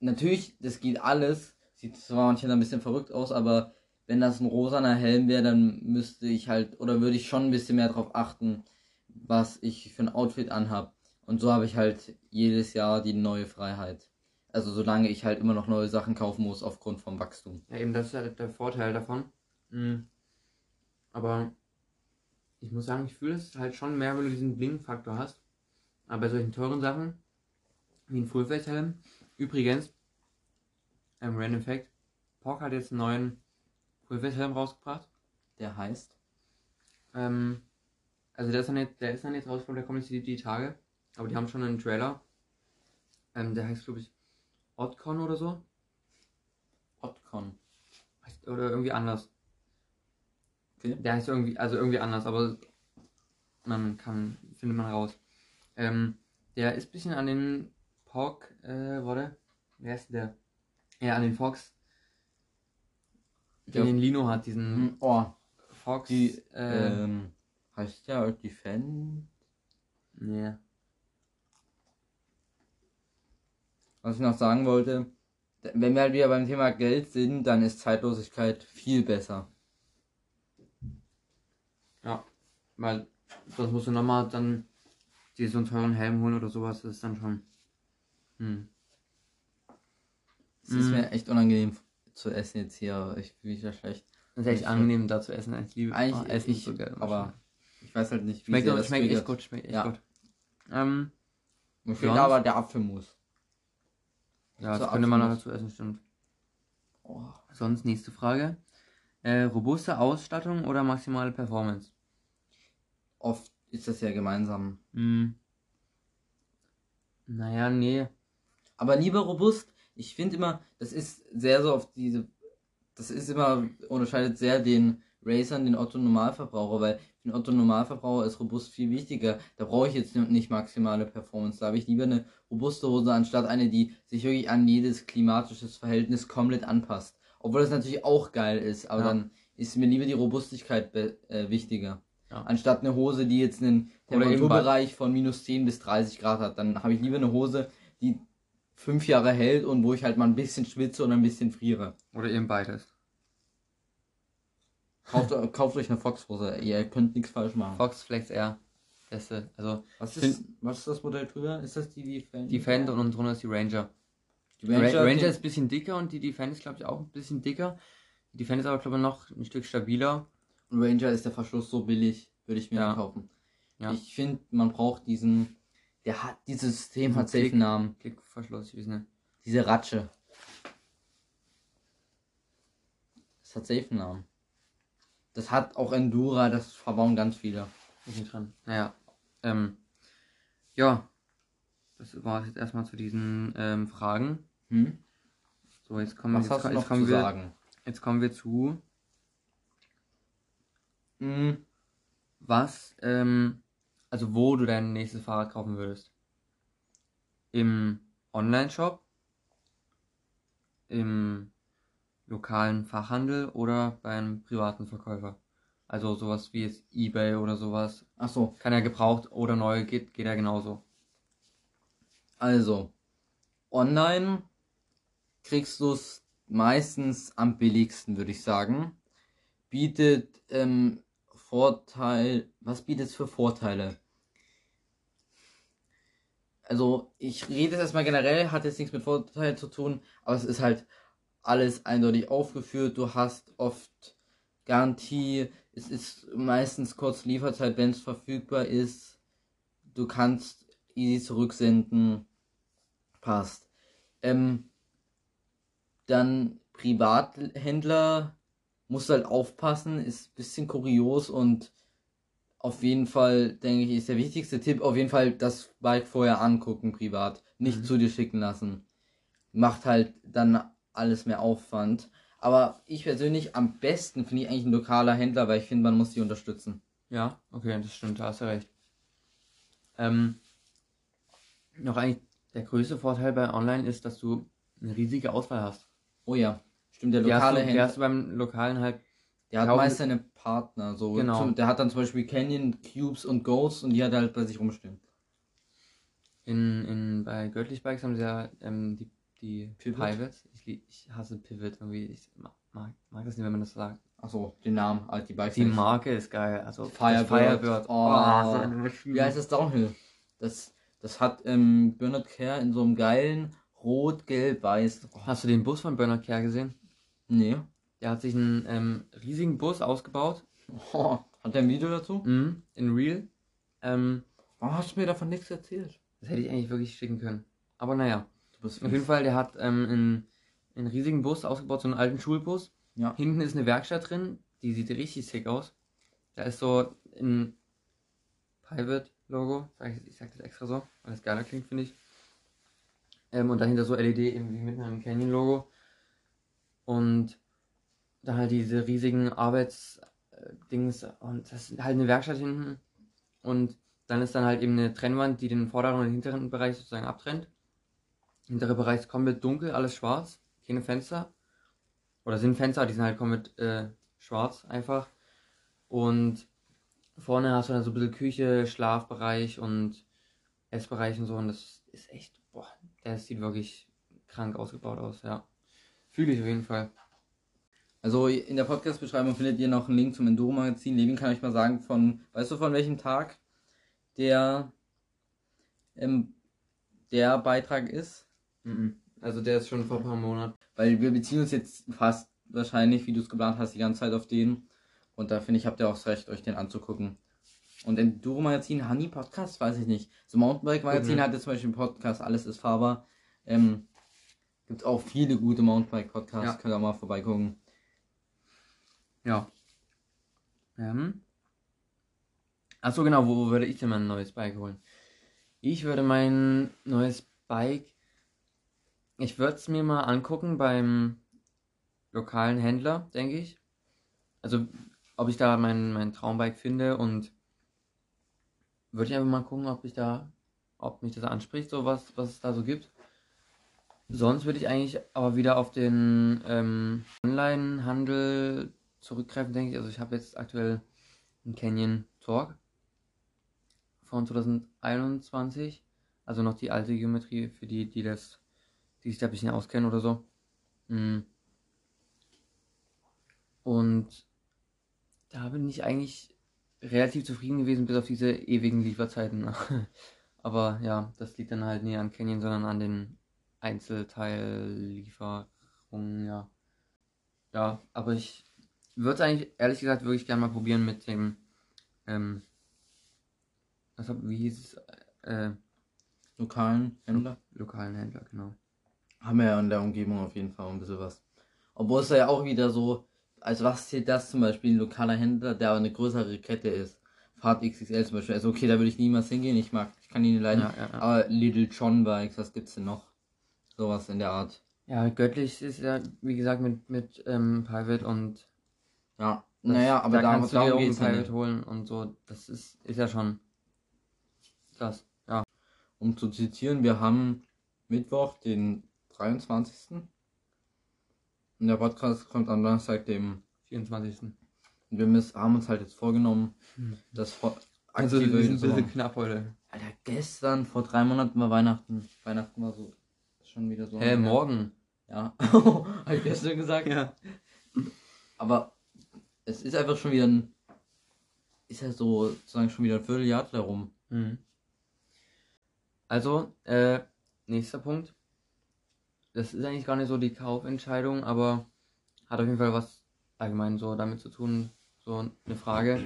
natürlich das geht alles, sieht zwar manchmal ein bisschen verrückt aus, aber wenn das ein rosaner Helm wäre, dann müsste ich halt oder würde ich schon ein bisschen mehr darauf achten, was ich für ein Outfit anhab. Und so habe ich halt jedes Jahr die neue Freiheit. Also solange ich halt immer noch neue Sachen kaufen muss aufgrund vom Wachstum. Ja, eben, das ist ja der Vorteil davon. Mhm. Aber ich muss sagen, ich fühle es halt schon mehr, wenn du diesen Bling-Faktor hast. Aber bei solchen teuren Sachen, wie ein Fullface-Helm, übrigens, ähm, Random Fact, Pork hat jetzt einen neuen Fullface-Helm rausgebracht. Der heißt Ähm, also der ist, dann jetzt, der ist dann jetzt rausgekommen, der kommt jetzt die, die Tage. Aber die haben schon einen Trailer. Ähm, der heißt, glaube ich, Oddcon oder so. Otcon. Oder irgendwie anders. Okay. Der heißt irgendwie, also irgendwie anders, aber man kann, findet man raus. Ähm, der ist ein bisschen an den Pork, äh, warte, wer ist der? Ja, an den Fox, den den Lino hat, diesen Hm, Oh, Fox, die äh, ähm, heißt der die Fan nee. Was ich noch sagen wollte, wenn wir halt wieder beim Thema Geld sind, dann ist Zeitlosigkeit viel besser. Ja, weil sonst musst du nochmal dann dir so einen teuren Helm holen oder sowas, das ist dann schon, hm. Es ist Mhm. mir echt unangenehm zu essen jetzt hier. Ich fühle mich ja schlecht. Das ist echt Ich- angenehm da zu essen. Ich liebe Eigentlich oh, Essen ich, so geil. aber ich weiß halt nicht, wie schmeckt, sehr das schmeckt echt gut, schmeckt echt Ja. gut. Ähm, Mir fehlt aber der Apfelmus. ja, das könnte man noch dazu essen, stimmt. Oh. Sonst nächste Frage. Äh, robuste Ausstattung oder maximale Performance? Oft ist das ja gemeinsam. Hm. Naja, nee. Aber lieber robust. Ich finde immer, das ist sehr so auf diese. Das ist immer, unterscheidet sehr den Racern, den Otto Normalverbraucher, weil für den Otto Normalverbraucher ist robust viel wichtiger. Da brauche ich jetzt nicht maximale Performance. Da habe ich lieber eine robuste Hose anstatt eine, die sich wirklich an jedes klimatisches Verhältnis komplett anpasst. Obwohl das natürlich auch geil ist, aber Ja. dann ist mir lieber die Robustigkeit äh, wichtiger. Ja. Anstatt eine Hose, die jetzt einen Temperaturbereich von minus 10 bis 30 Grad hat. Dann habe ich lieber eine Hose, die fünf Jahre hält und wo ich halt mal ein bisschen schwitze und ein bisschen friere. Oder eben beides. Kauft, kauft euch eine Fox-Hose, ihr könnt nichts falsch machen. Fox Flex R. Beste. Also Was ist, was ist das Modell drüber? Ist das die Defender? Defend und unten drunter ist die Ranger. Die Ranger, Ranger, Ranger die- ist ein bisschen dicker und die Defend ist, glaube ich, auch ein bisschen dicker. Die Defend ist aber, glaube ich, noch ein Stück stabiler. Ranger ist der Verschluss so billig, würde ich mir Ja. kaufen. Ja. Ich finde, man braucht diesen, der hat, dieses System hat safe Namen. Klickverschluss, ich weiß nicht. Diese Ratsche. Das hat safe Namen. Das hat auch Endura, das verbauen ganz viele. Ist nicht dran. Naja. Ähm, ja. Das war jetzt erstmal zu diesen ähm, Fragen. Hm? So, jetzt kommen, Was jetzt, jetzt, kommen zu wir, sagen? jetzt kommen wir zu, Hm, was, ähm, also wo du dein nächstes Fahrrad kaufen würdest. Im Online-Shop, im lokalen Fachhandel oder beim privaten Verkäufer. Also sowas wie jetzt Ebay oder sowas. ach so, Kann ja gebraucht oder neu, geht, geht ja genauso. also online kriegst du es meistens am billigsten, würde ich sagen. Bietet ähm, Vorteil, was bietet es für Vorteile? Also ich rede jetzt erstmal generell, hat jetzt nichts mit Vorteil zu tun, aber es ist halt alles eindeutig aufgeführt. Du hast oft Garantie, es ist meistens kurz Lieferzeit, wenn es verfügbar ist. Du kannst easy zurücksenden. Passt. Ähm, dann Privathändler musst halt aufpassen, ist ein bisschen kurios und auf jeden Fall, denke ich, ist der wichtigste Tipp, auf jeden Fall das Bike vorher angucken, privat. Nicht Mhm. zu dir schicken lassen. Macht halt dann alles mehr Aufwand. Aber ich persönlich am besten finde ich eigentlich ein lokaler Händler, weil ich finde, man muss die unterstützen. Ja, okay, das stimmt, da hast du recht. Ähm, noch eigentlich der größte Vorteil bei Online ist, dass du eine riesige Auswahl hast. Oh ja, stimmt, der lokale Händler. hast du beim Lokalen halt, Der hat meist seine Partner, so. Genau. Zum, der hat dann zum Beispiel Canyon, Cubes und Ghosts und die hat er halt bei sich rumstehen. in, in, bei Göttlich Bikes haben sie ja ähm, die, die Pivot? Pivots. Ich, lieb- ich hasse Pivot irgendwie, ich ma- mag, mag das nicht, wenn man das sagt. Achso, den Namen, halt die Bikes. Die nicht. Marke ist geil, also Firebird. Firebird. Oh. so. Wie heißt das Downhill? Das, das hat ähm, Bernard Care in so einem geilen Rot, Gelb, Weiß. Oh, Hast du den Bus von Bernard Kerr gesehen? nee. Der hat sich einen ähm, riesigen Bus ausgebaut, Oh, hat der ein Video dazu? mhm, in Real. Ähm, Warum hast du mir davon nichts erzählt? das hätte ich eigentlich wirklich schicken können. Aber naja. Auf jeden Fall, der hat ähm, einen, einen riesigen Bus ausgebaut, so einen alten Schulbus. Ja. Hinten ist eine Werkstatt drin, die sieht richtig sick aus. Da ist so ein Private-Logo, ich, sag das extra so, weil das geiler klingt, finde ich. Ähm, und dahinter so LED eben wie mit einem Canyon-Logo. Und dann halt diese riesigen Arbeitsdings und das ist halt eine Werkstatt hinten. Und dann ist dann halt eben eine Trennwand, die den vorderen und den hinteren Bereich sozusagen abtrennt. Hintere Bereich ist komplett dunkel, alles schwarz, keine Fenster. Oder sind Fenster, die sind halt komplett äh, schwarz einfach. Und vorne hast du dann so ein bisschen Küche, Schlafbereich und Essbereich und so. Und das ist echt, boah, der sieht wirklich krank ausgebaut aus, ja. Fühle ich auf jeden Fall. Also in der Podcast-Beschreibung findet ihr noch einen Link zum Enduro-Magazin. Levin kann euch mal sagen, von, weißt du von welchem Tag der, ähm, der Beitrag ist? Mhm. Also der ist schon vor ein paar Monaten. Weil wir beziehen uns jetzt fast wahrscheinlich, wie du es geplant hast, die ganze Zeit auf den. Und da finde ich, habt ihr auch das Recht, euch den anzugucken. Und Enduro-Magazin, Honey Podcast, weiß ich nicht. So Mountainbike-Magazin Mhm. hatte zum Beispiel einen Podcast, alles ist fahrbar. Ähm, gibt auch viele gute Mountainbike-Podcasts, Ja. könnt ihr mal vorbeigucken. Ja. Ähm. Achso, genau, wo, wo würde ich denn mein neues Bike holen? Ich würde mein neues Bike. Ich würde es mir mal angucken beim lokalen Händler, denke ich. Also, ob ich da mein, mein Traumbike finde und würde ich einfach mal gucken, ob ich da, ob mich das anspricht, so was, was es da so gibt. Sonst würde ich eigentlich aber wieder auf den ähm, Online-Handel zurückgreifen, denke ich. Also ich habe jetzt aktuell einen Canyon Torque von 2021. Also noch die alte Geometrie für die, die das die sich da ein bisschen auskennen oder so. Mhm. Und da bin ich eigentlich relativ zufrieden gewesen, bis auf diese ewigen Lieferzeiten. [laughs] Aber ja, das liegt dann halt nicht an Canyon, sondern an den Einzelteillieferungen, ja. Ja, aber ich würde es eigentlich ehrlich gesagt wirklich gerne mal probieren mit dem, ähm, was, hab- wie hieß es, äh, Lokalen Händler. lokalen Händler, genau. Haben wir ja in der Umgebung auf jeden Fall ein bisschen was. Obwohl es ja auch wieder so, als was zählt das zum Beispiel, ein lokaler Händler, der aber eine größere Kette ist. Fahrt XXL zum Beispiel. Also okay, da würde ich niemals hingehen, ich mag, ich kann die nicht leiden. Ja, ja, ja. Aber Little John Bikes, was gibt's denn noch? Sowas in der Art. Ja, göttlich ist ja, wie gesagt, mit, mit ähm, Private und Ja, das, naja, aber da kannst du dir darum auch Private holen und so. Das ist, ist ja schon das. Ja. Um zu zitieren, wir haben Mittwoch, den 23. Und der Podcast kommt am Donnerstag, dem 24. Und wir müssen, haben uns halt jetzt vorgenommen, das vor, Also, wir sind ein bisschen machen. knapp heute. Alter, gestern, vor drei Monaten war Weihnachten. Weihnachten war so, schon wieder so. Hä, her. morgen? Ja, [laughs] hab ich gestern gesagt. Ja. Aber es ist einfach schon wieder ein, ist ja so, sozusagen schon wieder ein Vierteljahr darum. Mhm. Also, äh, nächster Punkt. Das ist eigentlich gar nicht so die Kaufentscheidung, aber hat auf jeden Fall was allgemein so damit zu tun. So eine Frage.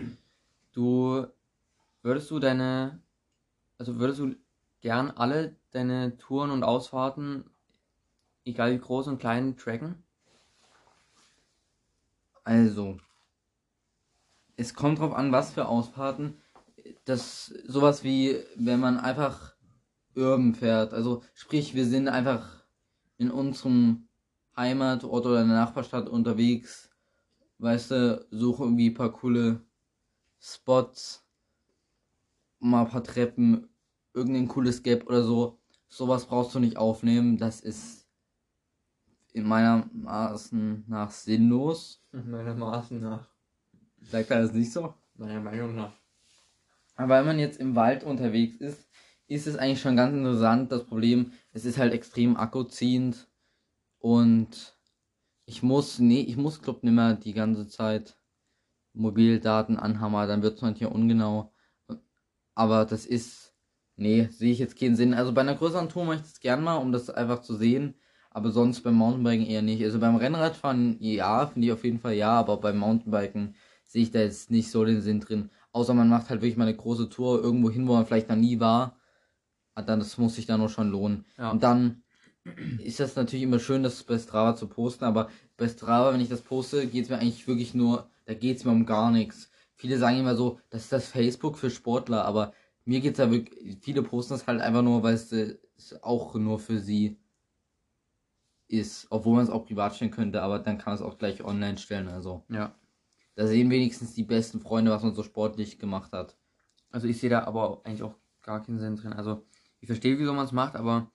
Du, würdest du deine, also würdest du gern alle deine Touren und Ausfahrten, egal wie groß und klein, tracken? Also, es kommt drauf an, was für Ausfahrten. Das, sowas wie, wenn man einfach urban fährt. Also, sprich, wir sind einfach in unserem Heimatort oder in der Nachbarstadt unterwegs. Weißt du, suchen irgendwie ein paar coole Spots, mal ein paar Treppen, irgendein cooles Gap oder so. Sowas brauchst du nicht aufnehmen. Das ist in meiner Maßen nach sinnlos. Meiner Maßen nach. Sagt er das nicht so? Meiner Meinung nach. Aber wenn man jetzt im Wald unterwegs ist, ist es eigentlich schon ganz interessant. Das Problem, es ist halt extrem akkuziehend und ich muss, nee, ich muss glaub nicht mehr die ganze Zeit Mobildaten anhammer, dann wird es manchmal ungenau. Aber das ist, nee, sehe ich jetzt keinen Sinn. Also bei einer größeren Tour mache ich das gern mal, um das einfach zu sehen. Aber sonst beim Mountainbiken eher nicht. Also beim Rennradfahren, ja, finde ich auf jeden Fall ja, aber beim Mountainbiken sehe ich da jetzt nicht so den Sinn drin. Außer man macht halt wirklich mal eine große Tour irgendwo hin, wo man vielleicht noch nie war. Ah, Dann, das muss sich dann auch schon lohnen. Ja. Und dann ist das natürlich immer schön, das bei Strava zu posten, aber bei Strava, wenn ich das poste, geht es mir eigentlich wirklich nur, da geht es mir um gar nichts. Viele sagen immer so, das ist das Facebook für Sportler, aber mir geht's da wirklich, viele posten das halt einfach nur, weil es äh, es auch nur für sie ist, obwohl man es auch privat stellen könnte, aber dann kann man es auch gleich online stellen, also. Ja. Da sehen wenigstens die besten Freunde, was man so sportlich gemacht hat. Also ich sehe da aber eigentlich auch gar keinen Sinn drin. Also ich verstehe, wieso man es macht, aber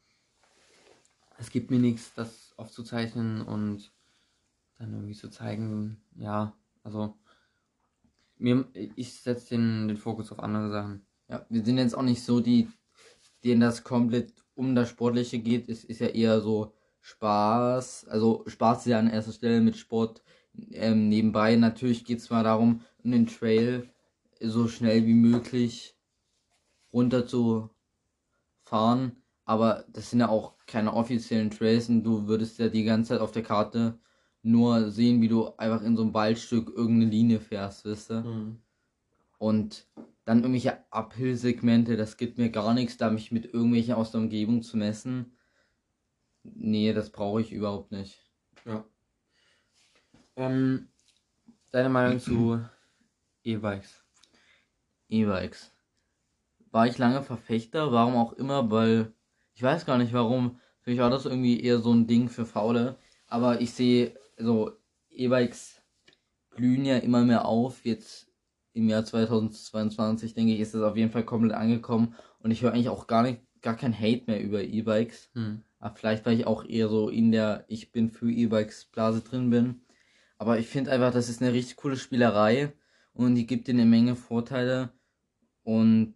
es gibt mir nichts, das aufzuzeichnen und dann irgendwie zu zeigen. Ja, also mir, ich setze den, den Fokus auf andere Sachen. Ja, wir sind jetzt auch nicht so die, denen das komplett um das Sportliche geht. Es ist ja eher so Spaß. Also Spaß ist ja an erster Stelle mit Sport ähm, nebenbei. Natürlich geht es mal darum, einen Trail so schnell wie möglich runter zu fahren. Aber das sind ja auch keine offiziellen Trails und du würdest ja die ganze Zeit auf der Karte nur sehen, wie du einfach in so einem Waldstück irgendeine Linie fährst, wisst ihr? Und dann irgendwelche Uphill-Segmente, das gibt mir gar nichts, da mich mit irgendwelchen aus der Umgebung zu messen. Nee, das brauche ich überhaupt nicht. Ja. Ähm, deine Meinung zu E-Bikes? E-Bikes. War ich lange Verfechter, warum auch immer, weil ich weiß gar nicht warum. Für mich war das irgendwie eher so ein Ding für Faule. Aber ich sehe, also E-Bikes blühen ja immer mehr auf. Jetzt im Jahr 2022, denke ich, ist das auf jeden Fall komplett angekommen. Und ich höre eigentlich auch gar nicht, gar kein Hate mehr über E-Bikes. Hm. Aber vielleicht, weil ich auch eher so in der Ich bin für E-Bikes Blase drin bin. Aber ich finde einfach, das ist eine richtig coole Spielerei und die gibt dir eine Menge Vorteile. Und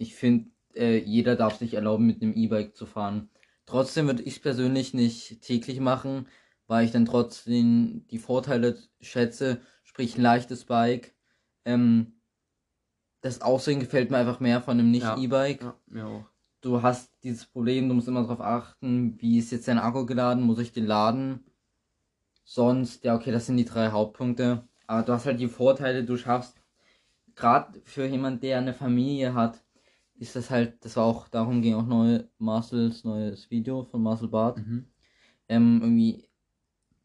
ich finde, äh, jeder darf sich erlauben, mit einem E-Bike zu fahren. Trotzdem würde ich persönlich nicht täglich machen, weil ich dann trotzdem die Vorteile schätze, sprich ein leichtes Bike. Ähm, das Aussehen gefällt mir einfach mehr von einem Nicht-E-Bike. Ja, mir auch. Du hast dieses Problem, du musst immer darauf achten, wie ist jetzt dein Akku geladen, muss ich den laden? Sonst, ja, okay, das sind die drei Hauptpunkte. Aber du hast halt die Vorteile, du schaffst, gerade für jemand, der eine Familie hat, ist das halt, das war auch, darum ging auch neue Marcels neues Video von Marcel Barth. Mhm. Ähm, irgendwie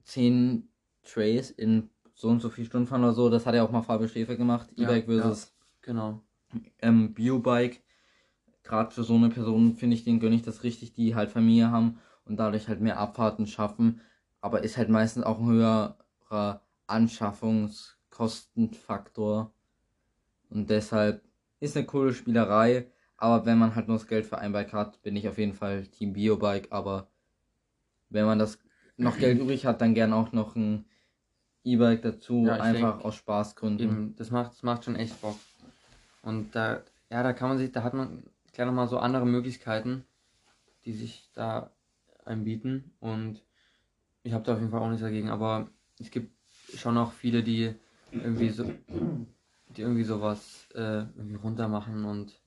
10 Trays in so und so viel Stunden fahren oder so, das hat ja auch mal Fabio Schäfer gemacht, Ja, E-Bike versus Genau. ähm, Biobike. Gerade für so eine Person finde ich, den gönne ich das richtig, die halt Familie haben und dadurch halt mehr Abfahrten schaffen. Aber ist halt meistens auch ein höherer Anschaffungskostenfaktor. Und deshalb ist eine coole Spielerei. Aber wenn man halt nur das Geld für ein Bike hat, bin ich auf jeden Fall Team Biobike. Aber wenn man das noch Geld übrig hat, dann gern auch noch ein E-Bike dazu. Ja, einfach denk, aus Spaßgründen. Eben, das macht, das macht schon echt Bock. Und da, ja, da kann man sich, da hat man gleich nochmal so andere Möglichkeiten, die sich da anbieten. Und ich habe da auf jeden Fall auch nichts dagegen. Aber es gibt schon auch viele, die irgendwie so, die irgendwie sowas äh, irgendwie runter machen und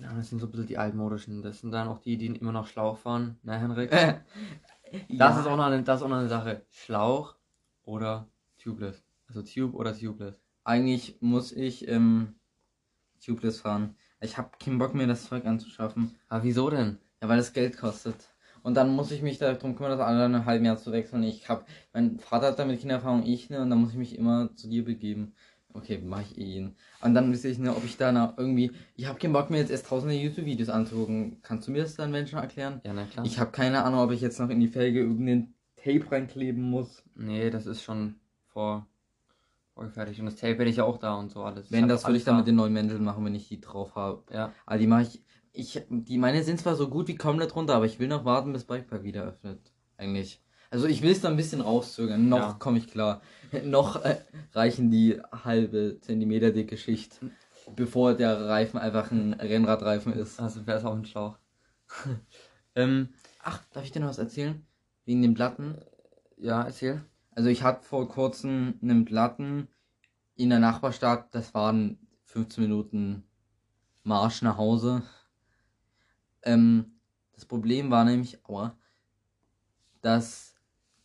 ja, das sind so ein bisschen die altmodischen. Das sind dann auch die, die immer noch Schlauch fahren. Ne, Henrik? [laughs] Das, Ja. ist auch noch eine, das ist auch noch eine Sache. Schlauch oder tubeless. Also Tube oder tubeless. Eigentlich muss ich ähm, Tubeless fahren. Ich habe keinen Bock mehr, das Zeug anzuschaffen. Aber wieso denn? Ja, weil es Geld kostet. Und dann muss ich mich darum kümmern, das alle ein halbes Jahr zu wechseln. Ich hab, mein Vater hat damit Kindererfahrung, ich ne, und dann muss ich mich immer zu dir begeben. Okay, mache ich ihn. Und dann wüsste ich ne, ob ich da irgendwie, ich habe keinen Bock mehr jetzt erst tausende YouTube-Videos anzugucken. Kannst du mir das dann, wenn schon erklären? Ja, na klar. Ich habe keine Ahnung, ob ich jetzt noch in die Felge irgendeinen Tape reinkleben muss. nee, das ist schon vor, vorgefertigt. Und das Tape hätte ich ja auch da und so alles. Wenn, das würde ich dann mit da. den neuen Mänteln machen, wenn ich die drauf habe. Ja, Aber die mache ich. Ich, die meine sind zwar so gut wie komplett runter, aber ich will noch warten, bis Bikepark wieder öffnet. Eigentlich. Also ich will es da ein bisschen rauszögern. Noch Ja. komme ich klar. [laughs] noch äh, reichen die halbe Zentimeter dicke Schicht, bevor der Reifen einfach ein Rennradreifen ist. also wäre es auch ein Schlauch. [laughs] ähm, Ach, darf ich dir noch was erzählen? Wegen den Platten? ja, erzähl. Also ich hatte vor kurzem einen Platten in der Nachbarstadt, das waren 15 Minuten Marsch nach Hause. Ähm, das Problem war nämlich, aua, dass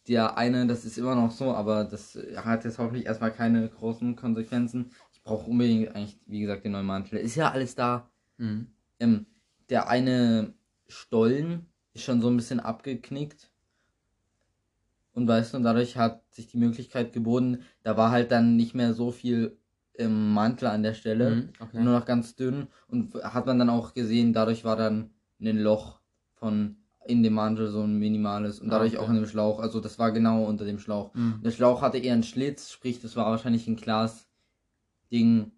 der eine, das ist immer noch so, aber das hat jetzt hoffentlich erstmal keine großen Konsequenzen. Ich brauche unbedingt eigentlich, wie gesagt, den neuen Mantel. Ist ja alles da. Mhm. Ähm, der eine Stollen ist schon so ein bisschen abgeknickt. Und weißt du, und dadurch hat sich die Möglichkeit geboten, da war halt dann nicht mehr so viel ähm, Mantel an der Stelle, Mhm, okay. nur noch ganz dünn. Und hat man dann auch gesehen, dadurch war dann ein Loch von in dem Mantel so ein minimales und Ah, dadurch okay. auch in dem Schlauch. Also das war genau unter dem Schlauch. Mhm. Der Schlauch hatte eher einen Schlitz, sprich, das war wahrscheinlich ein Glas-Ding,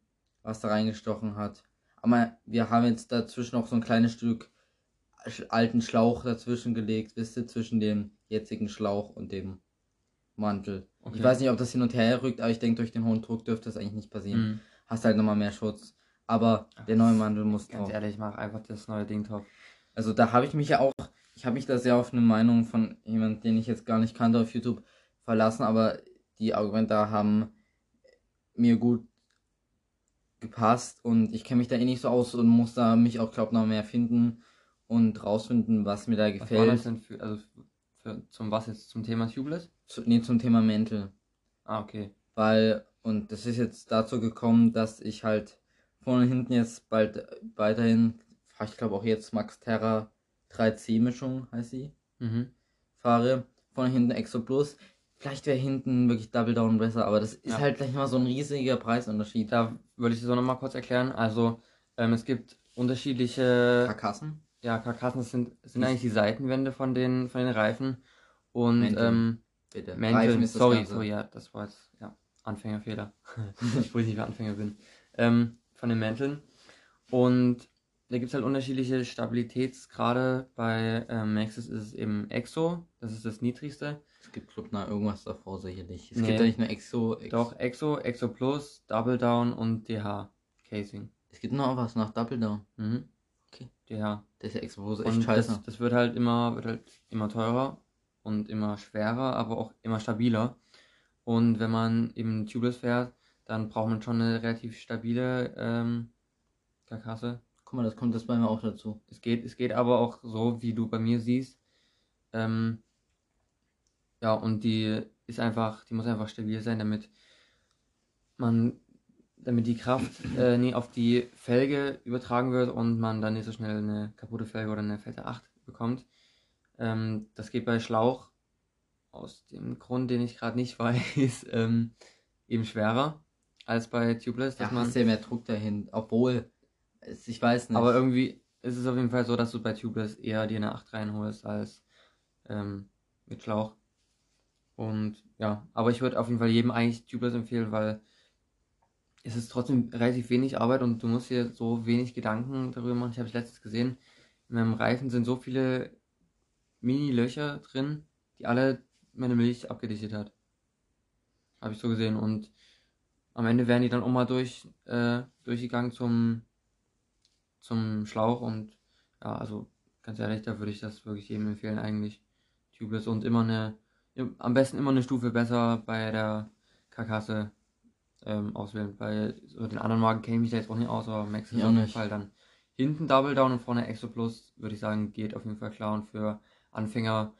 was da reingestochen hat. Aber wir haben jetzt dazwischen noch so ein kleines Stück alten Schlauch dazwischen gelegt, wisst ihr, zwischen dem jetzigen Schlauch und dem Mantel. Okay. Ich weiß nicht, ob das hin und her rückt, aber ich denke, durch den hohen Druck dürfte das eigentlich nicht passieren. Mhm. Hast halt nochmal mehr Schutz. Aber Ach, der neue Mantel muss Ganz drauf. ehrlich, mach einfach das neue Ding drauf. Also da habe ich mich ja auch, ich habe mich da sehr auf eine Meinung von jemand, den ich jetzt gar nicht kannte auf YouTube verlassen, aber die Argumente haben mir gut gepasst und ich kenne mich da eh nicht so aus und muss da mich auch, glaube noch mehr finden und rausfinden, was mir da Was war das gefällt. denn für, also für, zum was jetzt, zum Thema Tubeless? Zu, nee, zum Thema Mäntel. Ah, okay. Weil, und das ist jetzt dazu gekommen, dass ich halt vorne und hinten jetzt bald weiterhin, ich glaube auch jetzt Max Terra 3C Mischung, heißt sie. Mhm. fahre, vorne hinten Exo Plus. Vielleicht wäre hinten wirklich Double Down besser, aber das ist Ja. halt gleich mal so ein riesiger Preisunterschied. Da würde ich das auch nochmal kurz erklären. Also, ähm, es gibt unterschiedliche Karkassen? Ja, Karkassen sind, sind Ich- eigentlich die Seitenwände von den, von den Reifen. Und Mänteln. ähm, Bitte. Mänteln, ist das sorry, Ganze. sorry, ja, das war jetzt, ja, Anfängerfehler. [laughs] Ich nicht mehr Anfänger bin. Ähm, von den Mänteln. Und da gibt es halt unterschiedliche Stabilitätsgrade. Bei ähm, Maxis ist es eben Exo, das ist das niedrigste. Es gibt Club nach irgendwas davor sicherlich. Es Nee. gibt ja nicht nur Exo. Ex Doch, Exo, Exo Plus, Double Down und DH Casing. Es gibt noch was nach Double Down. Mhm. Der. Der ist ja Explose echt Und scheiße. das, das wird halt immer, wird halt immer teurer und immer schwerer, aber auch immer stabiler. Und wenn man eben Tubeless fährt, dann braucht man schon eine relativ stabile ähm, Karkasse. Guck mal, das kommt das bei mir auch dazu. Es geht, es geht aber auch so, wie du bei mir siehst. Ähm, ja, und die ist einfach, die muss einfach stabil sein, damit man, damit die Kraft äh, nie auf die Felge übertragen wird und man dann nicht so schnell eine kaputte Felge oder eine fette 8 bekommt. Ähm, das geht bei Schlauch aus dem Grund, den ich gerade nicht [laughs] weiß, ähm, eben schwerer als bei Tubeless, dass Ja, man hast ja mehr Druck dahin. Obwohl, ich weiß nicht. aber irgendwie ist es auf jeden Fall so, dass du bei Tubeless eher dir eine 8 reinholst als ähm, mit Schlauch. Und ja, aber ich würde auf jeden Fall jedem eigentlich Tubeless empfehlen, weil es ist trotzdem relativ wenig Arbeit und du musst dir so wenig Gedanken darüber machen. Ich habe es letztens gesehen, in meinem Reifen sind so viele Mini-Löcher drin, die alle meine Milch abgedichtet hat. Habe ich so gesehen und am Ende werden die dann auch mal durch, äh, durchgegangen zum, zum Schlauch und ja, also ganz ehrlich, da würde ich das wirklich jedem empfehlen eigentlich. Tubeless und immer eine, am besten immer eine Stufe besser bei der Karkasse ähm, auswählen. Bei so den anderen Marken kenne ich mich da jetzt auch nicht aus, aber Max ist auf jeden. Fall dann hinten Double Down und vorne Exo Plus, würde ich sagen, geht auf jeden Fall klar und für Anfänger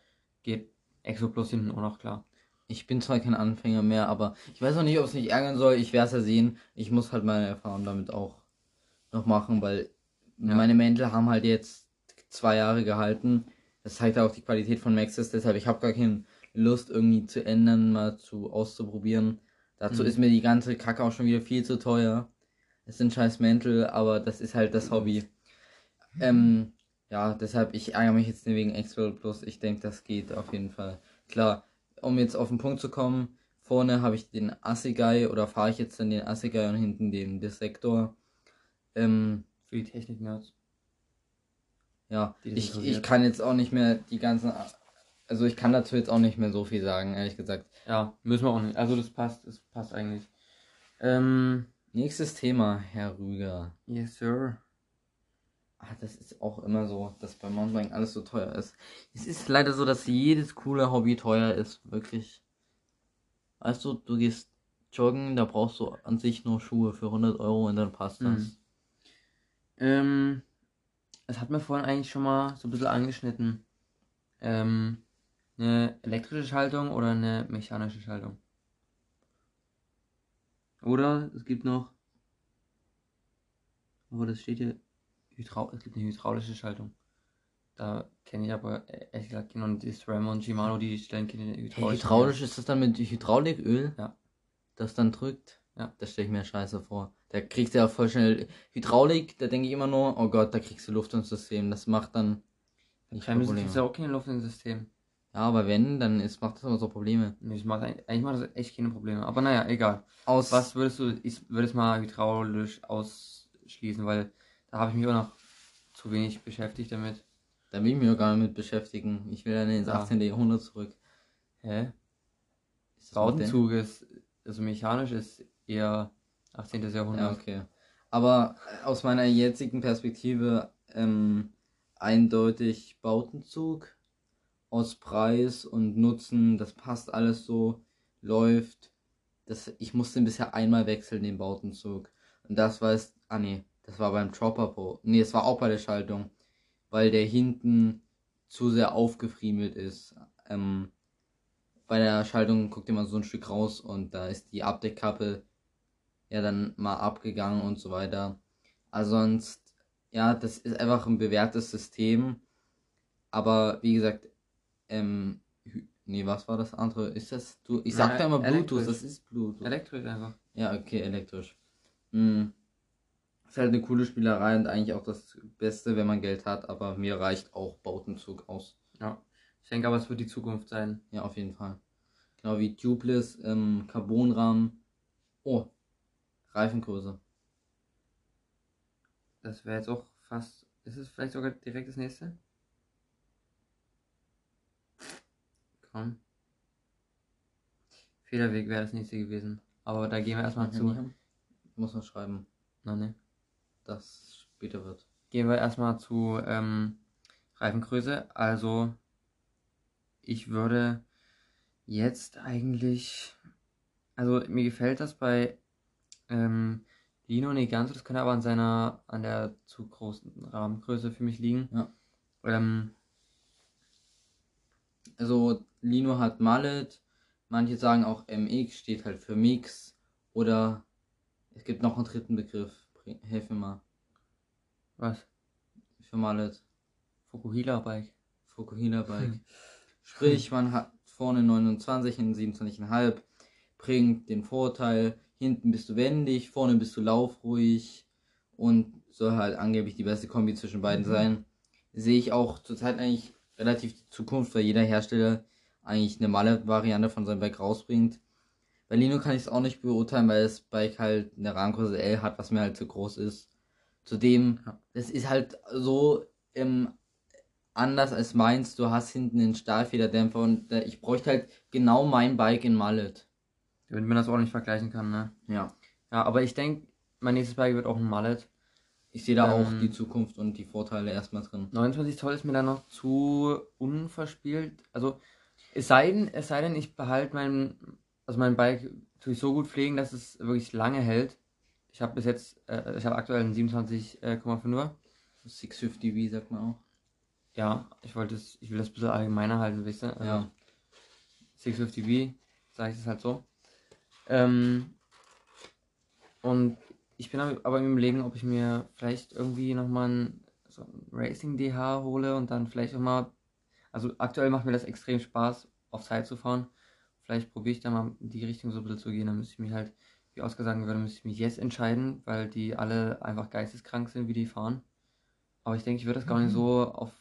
geht Exo Plus hinten auch noch klar. Ich bin zwar kein Anfänger mehr, aber ich weiß auch nicht, ob es mich ärgern soll. Ich werde es ja sehen. Ich muss halt meine Erfahrung damit auch noch machen, weil Ja. meine Mäntel haben halt jetzt zwei Jahre gehalten. Das zeigt auch die Qualität von Maxis. Deshalb, ich habe gar keine Lust irgendwie zu ändern, mal zu auszuprobieren. Dazu Mhm. ist mir die ganze Kacke auch schon wieder viel zu teuer. Es sind scheiß Mäntel, aber das ist halt das Hobby. Ähm, ja, deshalb, ich ärgere mich jetzt nicht wegen X-World Plus. Ich denke, das geht auf jeden Fall. Klar, um jetzt auf den Punkt zu kommen, vorne habe ich den Assegai oder fahre ich jetzt dann den Assegai und hinten den Dissektor. Ähm, Für die Technik-Nerds. ja, ich, ich kann jetzt auch nicht mehr die ganzen, also ich kann dazu jetzt auch nicht mehr so viel sagen, ehrlich gesagt. Ja, müssen wir auch nicht. Also das passt, das passt eigentlich. Ähm, Nächstes Thema, Herr Rüger. yes, sir. Ah, das ist auch immer so, dass bei Mountainbiken alles so teuer ist. Es ist leider so, dass jedes coole Hobby teuer ist, wirklich. Weißt du, du gehst joggen, da brauchst du an sich nur Schuhe für 100 Euro und dann passt das. Mhm. Ähm, das hat mir vorhin eigentlich schon mal so ein bisschen angeschnitten. Ähm, eine elektrische Schaltung oder eine mechanische Schaltung? Oder es gibt noch. Oh, das steht hier. Hydra es gibt eine hydraulische Schaltung. Da kenne ich aber äh, ehrlich gesagt. Und die SRAM und Shimano, die stellen keine hydraulische. hydraulisch ist das dann mit Hydrauliköl? Ja. Das dann drückt? Ja. Das stelle ich mir scheiße vor. Da kriegst du ja voll schnell Hydraulik, da denke ich immer nur, oh Gott, da kriegst du Luft ins System. Das macht dann nicht Bremse Probleme. kriegst ja auch keine Luft im System. Ja, aber wenn, dann ist, macht das immer so Probleme. Ich mache eigentlich, macht das echt keine Probleme. Aber naja, egal. Aus Was würdest du, ich würde es mal hydraulisch ausschließen, weil da habe ich mich auch noch zu wenig beschäftigt damit. Da will ich mich auch gar nicht mit beschäftigen. Ich will dann ins Ja. 18. Jahrhundert zurück. Hä? Ist? Bautenzug ist, also mechanisch ist eher 18. Ja, Jahrhundert. okay. Aber äh, aus meiner jetzigen Perspektive ähm, eindeutig Bautenzug. Aus Preis und Nutzen, das passt alles so, läuft. Das, ich musste bisher einmal wechseln, den Bautenzug. Und das war es, ah nee, das war beim Chopper. Nee, es war auch bei der Schaltung. Weil der hinten zu sehr aufgefriemelt ist. Ähm, bei der Schaltung guckt immer so ein Stück raus und da ist die Abdeckkappe ja dann mal abgegangen und so weiter. Also sonst, ja, das ist einfach ein bewährtes System. Aber wie gesagt, ähm, nee, was war das andere? Ist das, du, ich sag Na, da immer Bluetooth, elektrisch. das ist Bluetooth. Elektrisch einfach. Ja, okay, elektrisch. Hm. Ist halt eine coole Spielerei und eigentlich auch das Beste, wenn man Geld hat, aber mir reicht auch Bautenzug aus. Ja. Ich denke aber, es wird die Zukunft sein. Ja, auf jeden Fall. Genau wie Tubeless, ähm, Carbonrahmen. Oh, Reifengröße. Das wäre jetzt auch fast. Ist es vielleicht sogar direkt das nächste? Komm. Federweg wäre das nächste gewesen. Aber da gehen wir erstmal zu. Muss noch schreiben, Na ne. dass später wird. gehen wir erstmal zu ähm, Reifengröße. Also ich würde jetzt eigentlich, also mir gefällt das bei ähm, Lino ganz, das könnte aber an seiner, an der zu großen Rahmengröße für mich liegen. Ja. Ähm, Also Lino hat Mallet, manche sagen auch MX steht halt für Mix oder es gibt noch einen dritten Begriff. Hilf mir mal. was? Für Mallet. Fukuhila Bike. Fukuhila Bike. [laughs] Sprich, man hat vorne 29 in 27,5, bringt den Vorteil, hinten bist du wendig, vorne bist du laufruhig und soll halt angeblich die beste Kombi zwischen beiden Mhm. sein. Sehe ich auch zurzeit eigentlich relativ die Zukunft, weil jeder Hersteller eigentlich eine Malle-Variante von seinem Bike rausbringt. Bei Lino kann ich es auch nicht beurteilen, weil das Bike halt eine Rahmengröße L hat, was mir halt zu groß ist. Zudem, das ist halt so ähm, anders als meins. Du hast hinten einen Stahlfederdämpfer und äh, ich bräuchte halt genau mein Bike in Mallet. Damit man das auch nicht vergleichen kann, ne? Ja. Ja, aber ich denke, mein nächstes Bike wird auch ein Mallet. Ich sehe da auch Ähm, die Zukunft und die Vorteile erstmal drin. 29 Zoll ist mir dann noch zu unverspielt. Also, es sei denn, es sei denn, ich behalte mein, also mein Bike tue ich so gut pflegen, dass es wirklich lange hält. Ich habe bis jetzt, äh, ich habe aktuell einen 27,5er. 650V sagt man auch. Ja, ich wollte es, ich will das ein bisschen allgemeiner halten, wisst ihr? Also, Ja. 650V, sage ich es halt so. Ähm, und ich bin aber im Überlegen, ob ich mir vielleicht irgendwie nochmal ein, so ein Racing DH hole und dann vielleicht auch mal, also aktuell macht mir das extrem Spaß, auf Zeit zu fahren. Vielleicht probiere ich da mal in die Richtung so ein bisschen zu gehen, dann müsste ich mich halt, wie ausgesagt würde, müsste ich mich jetzt entscheiden, weil die alle einfach geisteskrank sind, wie die fahren. Aber ich denke, ich würde das gar nicht so auf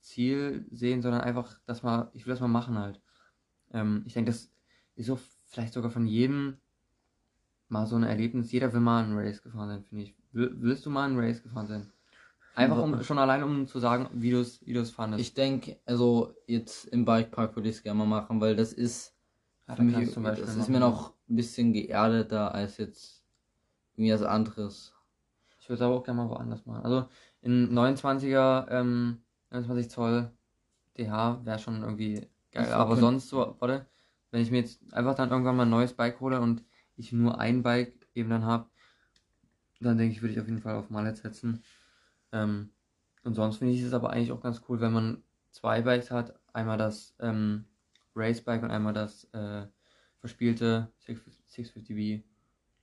Ziel sehen, sondern einfach, dass man, ich will das mal machen halt. Ähm, ich denke, das ist so vielleicht sogar von jedem mal so ein Erlebnis. Jeder will mal einen Race gefahren sein, finde ich. Will, willst du mal einen Race gefahren sein? Einfach um, schon allein um zu sagen, wie du es wie du es fandest. Ich denke, also jetzt im Bikepark würde ich es gerne mal machen, weil das ist Ja, für mich, zum Beispiel das ist mir noch ein bisschen geerdeter als jetzt irgendwie was anderes. Ich würde es aber auch gerne mal woanders machen. Also in 29er, ähm, 29 Zoll DH wäre schon irgendwie geil. Aber sonst so, warte, wenn ich mir jetzt einfach dann irgendwann mal ein neues Bike hole und ich nur ein Bike eben dann habe, dann denke ich, würde ich auf jeden Fall auf Mallet setzen. Ähm, und sonst finde ich es aber eigentlich auch ganz cool, wenn man zwei Bikes hat. Einmal das ähm, Race-Bike und einmal das äh, verspielte 650B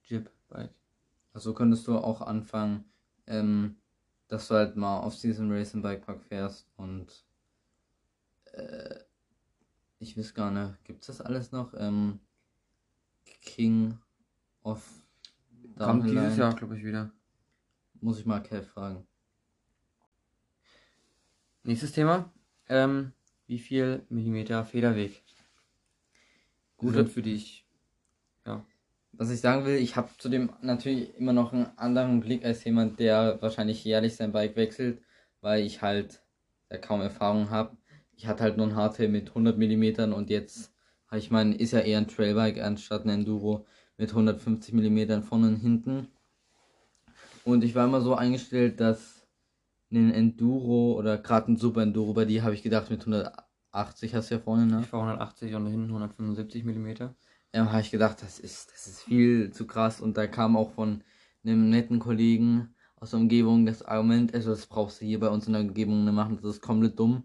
Jib-Bike. Also könntest du auch anfangen, ähm, dass du halt mal auf Season Race im Bikepark fährst und äh, ich weiß gar nicht, gibt's das alles noch? Ähm, King of Kommt dieses Downhill Jahr, glaube ich, wieder. Muss ich mal Kev fragen. Nächstes Thema. Ähm, wie viel Millimeter Federweg? Gute- sind für dich. Was ich sagen will, ich habe zudem natürlich immer noch einen anderen Blick als jemand, der wahrscheinlich jährlich sein Bike wechselt, weil ich halt da kaum Erfahrung habe. Ich hatte halt nur ein Hardtail mit 100 mm und jetzt, habe ich mein, ist ja eher ein Trailbike anstatt ein Enduro mit 150 mm vorne und hinten. Und ich war immer so eingestellt, dass ein Enduro oder gerade ein Super Enduro, bei dir habe ich gedacht mit 180 hast du ja vorne, ne? Ich fahre 180 und hinten 175 Millimeter. Ja, habe ich gedacht, das ist, das ist viel zu krass. Und da kam auch von einem netten Kollegen aus der Umgebung das Argument, also das brauchst du hier bei uns in der Umgebung nicht machen, das ist komplett dumm.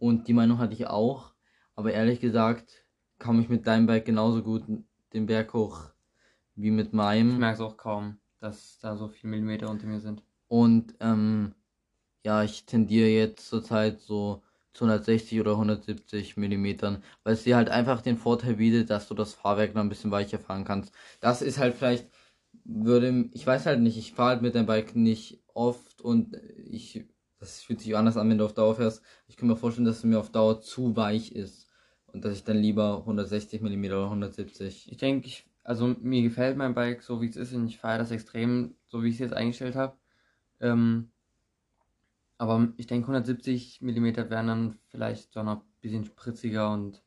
Und die Meinung hatte ich auch. Aber ehrlich gesagt, komme ich mit deinem Bike genauso gut den Berg hoch wie mit Ich meinem. merke es auch kaum, dass da so viele Millimeter unter mir sind. Und ähm, ja, ich tendiere jetzt zurzeit so zu 160 oder 170 Millimetern, weil es dir halt einfach den Vorteil bietet, dass du das Fahrwerk noch ein bisschen weicher fahren kannst. Das ist halt vielleicht, würde, ich weiß halt nicht, ich fahre halt mit dem Bike nicht oft und ich, das fühlt sich anders an, wenn du auf Dauer fährst. Ich kann mir vorstellen, dass es mir auf Dauer zu weich ist und dass ich dann lieber 160 Millimeter oder 170. Ich denke, ich, also mir gefällt mein Bike so wie es ist und ich fahre das extrem, so wie ich es jetzt eingestellt habe. Ähm, aber ich denke 170 Millimeter wären dann vielleicht doch noch ein bisschen spritziger und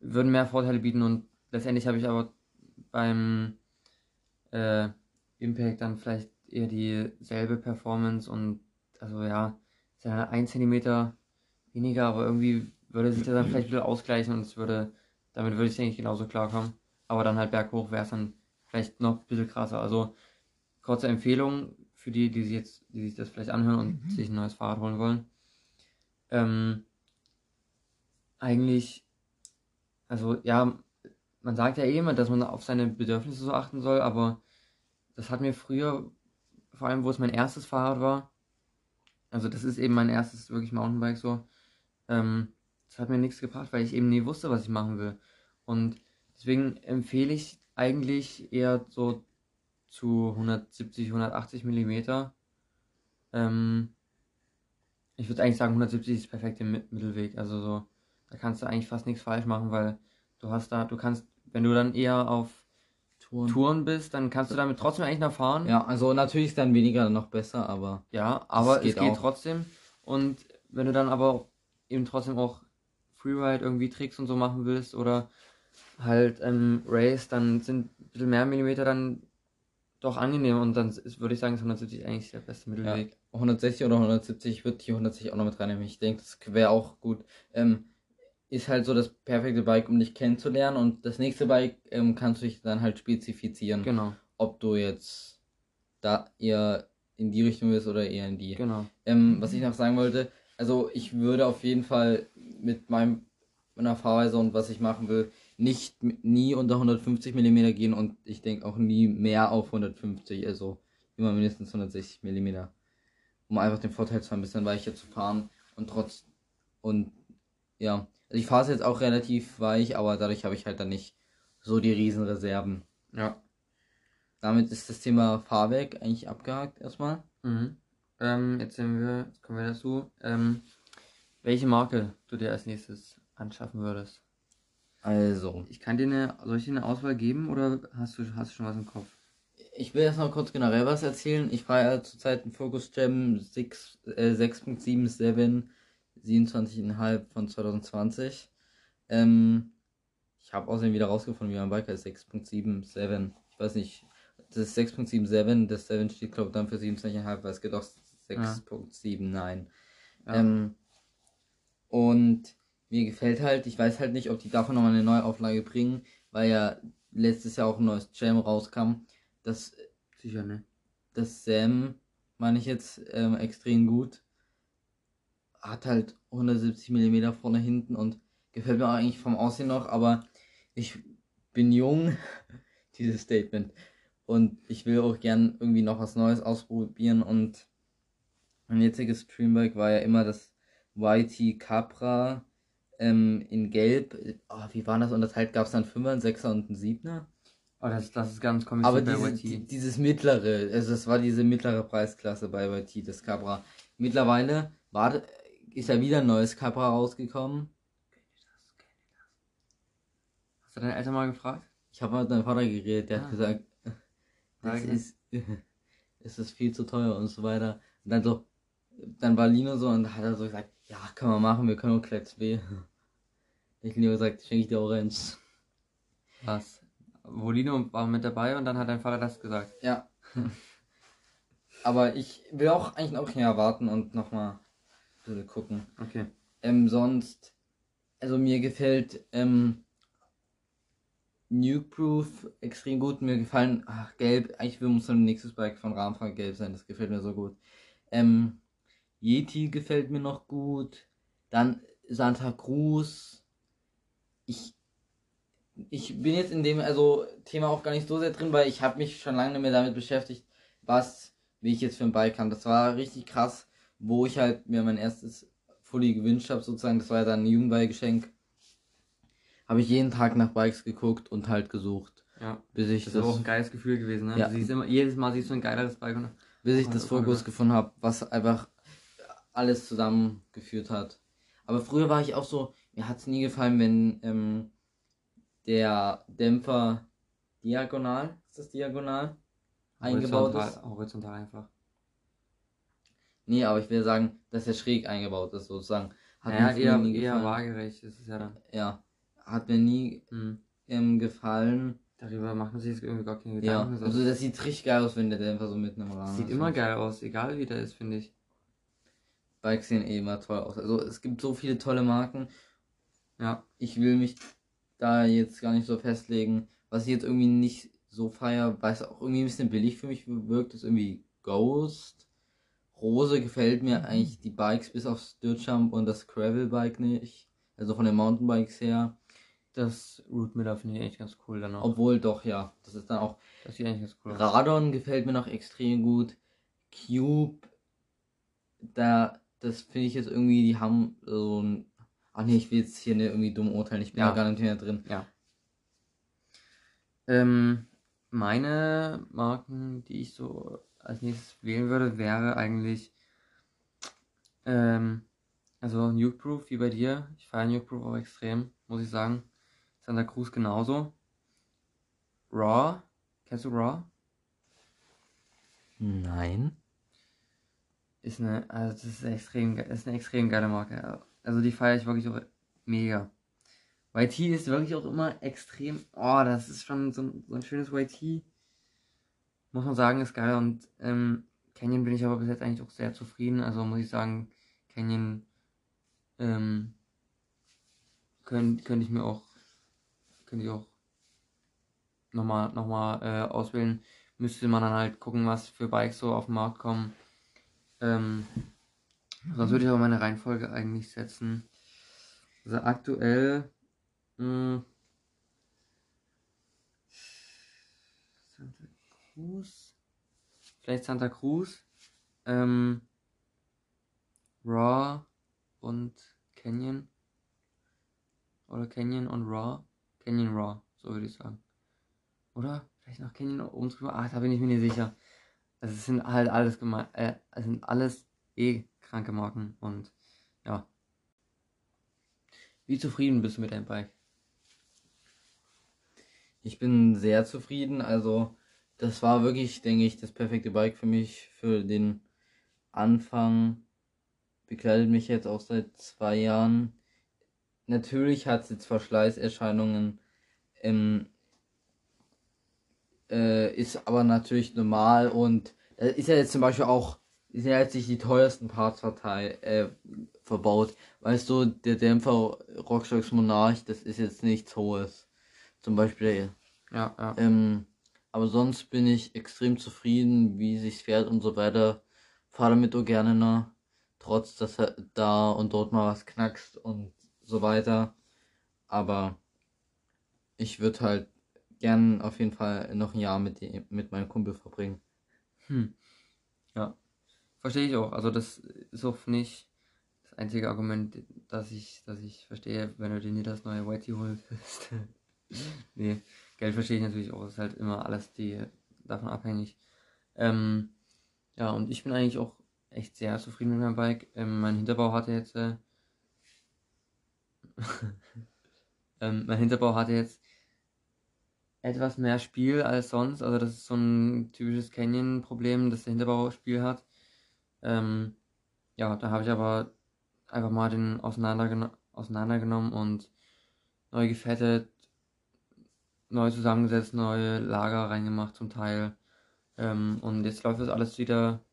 würden mehr Vorteile bieten und letztendlich habe ich aber beim äh, Impact dann vielleicht eher dieselbe Performance und also ja, ist ja ein Zentimeter weniger, aber irgendwie würde sich das dann vielleicht wieder ausgleichen und es würde, damit würde ich denke ich genauso klarkommen. Aber dann halt berghoch wäre es dann vielleicht noch ein bisschen krasser. Also kurze Empfehlung für die, die sich jetzt, die sich das vielleicht anhören und Mhm. sich ein neues Fahrrad holen wollen. Ähm, eigentlich, also ja, man sagt ja eh immer, dass man auf seine Bedürfnisse so achten soll, aber das hat mir früher, vor allem wo es mein erstes Fahrrad war, also das ist eben mein erstes wirklich Mountainbike so, ähm, das hat mir nichts gebracht, weil ich eben nie wusste, was ich machen will. Und deswegen empfehle ich eigentlich eher so zu 170, 180 Millimeter. Ähm, ich würde eigentlich sagen, 170 ist der perfekte Mi- Mittelweg. Also so, da kannst du eigentlich fast nichts falsch machen, weil du hast da, du kannst, wenn du dann eher auf Touren. Touren bist, dann kannst du damit trotzdem eigentlich noch fahren. Ja, also natürlich ist dann weniger noch besser, aber Ja, aber geht es geht auch. trotzdem. Und wenn du dann aber eben trotzdem auch Freeride irgendwie Tricks und so machen willst oder halt ähm, Race, dann sind ein bisschen mehr Millimeter dann doch angenehm und dann ist, würde ich sagen, ist 170 eigentlich der beste Mittelweg. 160 oder 170, ich würde die 160 auch noch mit reinnehmen. Ich denke, das wäre auch gut. Ähm, ist halt so das perfekte Bike, um dich kennenzulernen und das nächste Bike ähm, kannst du dich dann halt spezifizieren, Genau, ob du jetzt da eher in die Richtung bist oder eher in die. genau. Ähm, was ich noch sagen wollte, also ich würde auf jeden Fall mit meinem meiner Fahrweise und was ich machen will, nicht nie unter 150 mm gehen und ich denke auch nie mehr auf 150, also immer mindestens 160 mm. Um einfach den Vorteil zu haben, ein bisschen weicher zu fahren und trotz und ja, also ich fahre es jetzt auch relativ weich, aber dadurch habe ich halt dann nicht so die Riesenreserven. Ja. Damit ist das Thema Fahrwerk eigentlich abgehakt erstmal. Mhm. Ähm, jetzt sind wir, jetzt kommen wir dazu. Ähm, welche Marke du dir als nächstes anschaffen würdest? Also, Ich kann dir eine, soll ich dir eine Auswahl geben oder hast du, hast du schon was im Kopf? Ich will erst noch kurz generell was erzählen. Ich fahre ja zurzeit einen Focus Jam 6, äh, 6.77, 27,5 von 2020. Ähm, ich habe außerdem wieder rausgefunden, wie mein Bike heißt, 6.77. Ich weiß nicht, das ist 6.77, das 7 steht glaube ich dann für 27,5, weil es geht auch 6.79. Ja. Ähm, und mir gefällt halt, ich weiß halt nicht, ob die davon nochmal eine neue Auflage bringen, weil ja letztes Jahr auch ein neues Jam rauskam. Das Sicher, ne? das Sam, meine ich jetzt, ähm, extrem gut. Hat halt 170 mm vorne hinten und gefällt mir auch eigentlich vom Aussehen noch, aber ich bin jung, [laughs] dieses Statement. Und ich will auch gern irgendwie noch was Neues ausprobieren und mein jetziges Streambike war ja immer das YT Capra ähm, in Gelb. Oh, wie war das? Und das halt gab es dann 5er, einen 6er und einen 7er. Oh, das, das ist ganz komisch Aber diese, die- dieses mittlere, also es war diese mittlere Preisklasse bei YT, das Cabra. Mittlerweile war, ist ja wieder ein neues Cabra rausgekommen. Hast du deine Eltern mal gefragt? Ich habe mit meinem Vater geredet, der Ah. hat gesagt, das Ja, ist, [laughs] es ist viel zu teuer und so weiter. Und dann so, dann war Lino so und hat er so gesagt, ja, können wir machen, wir können auch Let's B. Ich Lino gesagt, schenke ich dir Orange. Was? Volino war mit dabei und dann hat dein Vater das gesagt. Ja. [laughs] Aber ich will auch eigentlich noch mehr warten und nochmal bisschen gucken. Okay. Ähm, sonst, also mir gefällt ähm, Nukeproof extrem gut. Mir gefallen, ach, gelb, eigentlich muss dann nächstes Bike von Rahmenfahrer gelb sein, das gefällt mir so gut. Ähm, Yeti gefällt mir noch gut. Dann Santa Cruz. Ich, ich bin jetzt in dem also Thema auch gar nicht so sehr drin, weil ich habe mich schon lange nicht mehr damit beschäftigt, was, wie ich jetzt für ein Bike kann. Das war richtig krass, wo ich halt mir mein erstes Fully gewünscht habe, sozusagen. Das war ja dann ein Jugendbike-Geschenk. Habe ich jeden Tag nach Bikes geguckt und halt gesucht, Ja. bis ich Das das, ist aber auch ein geiles Gefühl gewesen, ne? Ja. Du siehst immer, jedes Mal siehst du ein geileres Bike und bis ich Oh, das oh, Fokus oh. gefunden habe, was einfach alles zusammengeführt hat. Aber früher war ich auch so, mir hat es nie gefallen, wenn ähm, der Dämpfer diagonal, ist das diagonal, eingebaut horizontal, ist. horizontal einfach. Nee, aber ich will sagen, dass er schräg eingebaut ist, sozusagen. Hat ja, mir eher, nie eher gefallen. waagerecht ist es ja dann. Ja, hat mir nie Hm. ähm, gefallen. Darüber macht man sich irgendwie gar keine Ja, Gedanken. also das sieht richtig geil aus, wenn der Dämpfer so mitten im Rahmen sieht ist. immer geil aus, egal wie der ist, finde ich. Bikes sehen eh immer toll aus. Also es gibt so viele tolle Marken. Ja, Ich will mich da jetzt gar nicht so festlegen. Was ich jetzt irgendwie nicht so feier, weil es auch irgendwie ein bisschen billig für mich wirkt, ist irgendwie Ghost. Rose gefällt mir eigentlich die Bikes bis aufs Dirt Jump und das Gravel Bike nicht. Also von den Mountainbikes her. das Root Miller finde ich eigentlich ganz cool dann auch. Obwohl doch, ja. Das ist dann auch das sieht eigentlich ganz cool aus. Radon gefällt mir noch extrem gut. Cube, da, das finde ich jetzt irgendwie, die haben so ein. Ach nee, ich will jetzt hier nicht irgendwie dumm urteilen, ich bin Ja. da gar nicht mehr drin. Ja. Ähm, meine Marken, die ich so als nächstes wählen würde, wäre eigentlich ähm, also Nukeproof wie bei dir. Ich feiere Nukeproof auch extrem, muss ich sagen. Santa Cruz genauso. Raw. Kennst du Raw? Nein. Ist eine, also das ist extrem, ist eine extrem geile Marke. Also die feiere ich wirklich auch mega. YT ist wirklich auch immer extrem. Oh, das ist schon so ein, so ein schönes YT. Muss man sagen, ist geil. Und ähm, Canyon bin ich aber bis jetzt eigentlich auch sehr zufrieden. Also muss ich sagen, Canyon ähm, könnte könnt ich mir auch könnte ich auch nochmal noch mal, äh, auswählen. Müsste man dann halt gucken, was für Bikes so auf den Markt kommen. Ähm, sonst würde ich aber meine Reihenfolge eigentlich setzen. Also aktuell mh, Santa Cruz. Vielleicht Santa Cruz. Ähm, Raw und Canyon. Oder Canyon und Raw. Canyon Raw, so würde ich sagen. Oder? Vielleicht noch Canyon oben drüber. Ach, da bin ich mir nicht sicher. Also es sind halt alles geme äh, es sind alles eh kranke Marken und ja. Wie zufrieden bist du mit deinem Bike? Ich bin sehr zufrieden. Also, das war wirklich, denke ich, das perfekte Bike für mich für den Anfang. Begleitet mich jetzt auch seit zwei Jahren. Natürlich hat es jetzt Verschleißerscheinungen. Ähm, äh, ist aber natürlich normal und äh, ist ja jetzt zum Beispiel auch, ist ja jetzt nicht die teuersten Parts verteil, äh, verbaut. Weißt du, der Dämpfer Rockstocks Monarch, das ist jetzt nichts Hohes. Zum Beispiel Ja, ja. ähm, aber sonst bin ich extrem zufrieden, wie sich's fährt und so weiter. Fahre damit auch gerne noch, trotz dass er da und dort mal was knackst und so weiter. Aber ich würde halt gern auf jeden Fall noch ein Jahr mit, dem, mit meinem Kumpel verbringen. Hm. Ja. Verstehe ich auch. Also das ist auch nicht das einzige Argument, das ich, das ich verstehe, wenn du dir das neue Whitey holst. [laughs] nee, Geld verstehe ich natürlich auch. Ist halt immer alles die davon abhängig. Ähm, ja, und ich bin eigentlich auch echt sehr zufrieden mit meinem Bike. Ähm, mein Hinterbau hatte jetzt äh, [laughs] ähm, mein Hinterbau hatte jetzt etwas mehr Spiel als sonst. Also das ist so ein typisches Canyon-Problem, dass der Hinterbau Spiel hat. Ähm, ja, da habe ich aber einfach mal den auseinandergeno auseinandergenommen und neu gefettet, neu zusammengesetzt, neue Lager reingemacht zum Teil. Ähm, und jetzt läuft das alles wieder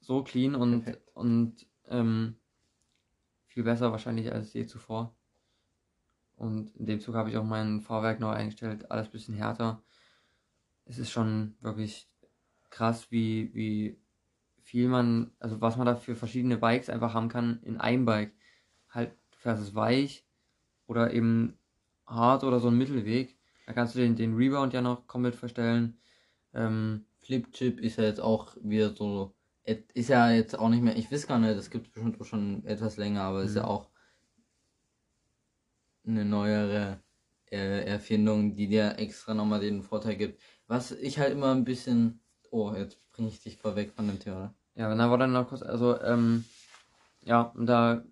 so clean und, Perfekt. und ähm, viel besser wahrscheinlich als je zuvor. Und in dem Zug habe ich auch mein Fahrwerk neu eingestellt, alles ein bisschen härter. Es ist schon wirklich krass, wie, wie viel man, also was man da für verschiedene Bikes einfach haben kann in einem Bike. Halt, du fährst es weich oder eben hart oder so ein Mittelweg. Da kannst du den, den Rebound ja noch komplett verstellen. Ähm, Flipchip ist ja jetzt auch wieder so, ist ja jetzt auch nicht mehr, ich weiß gar nicht, das gibt es bestimmt auch schon etwas länger, aber ist ja Mhm. auch eine neuere äh, Erfindung, die dir extra nochmal den Vorteil gibt. Was ich halt immer ein bisschen, oh, jetzt bringe ich dich vorweg von dem Thema. Ja, dann war dann noch kurz, also, ähm, ja, und da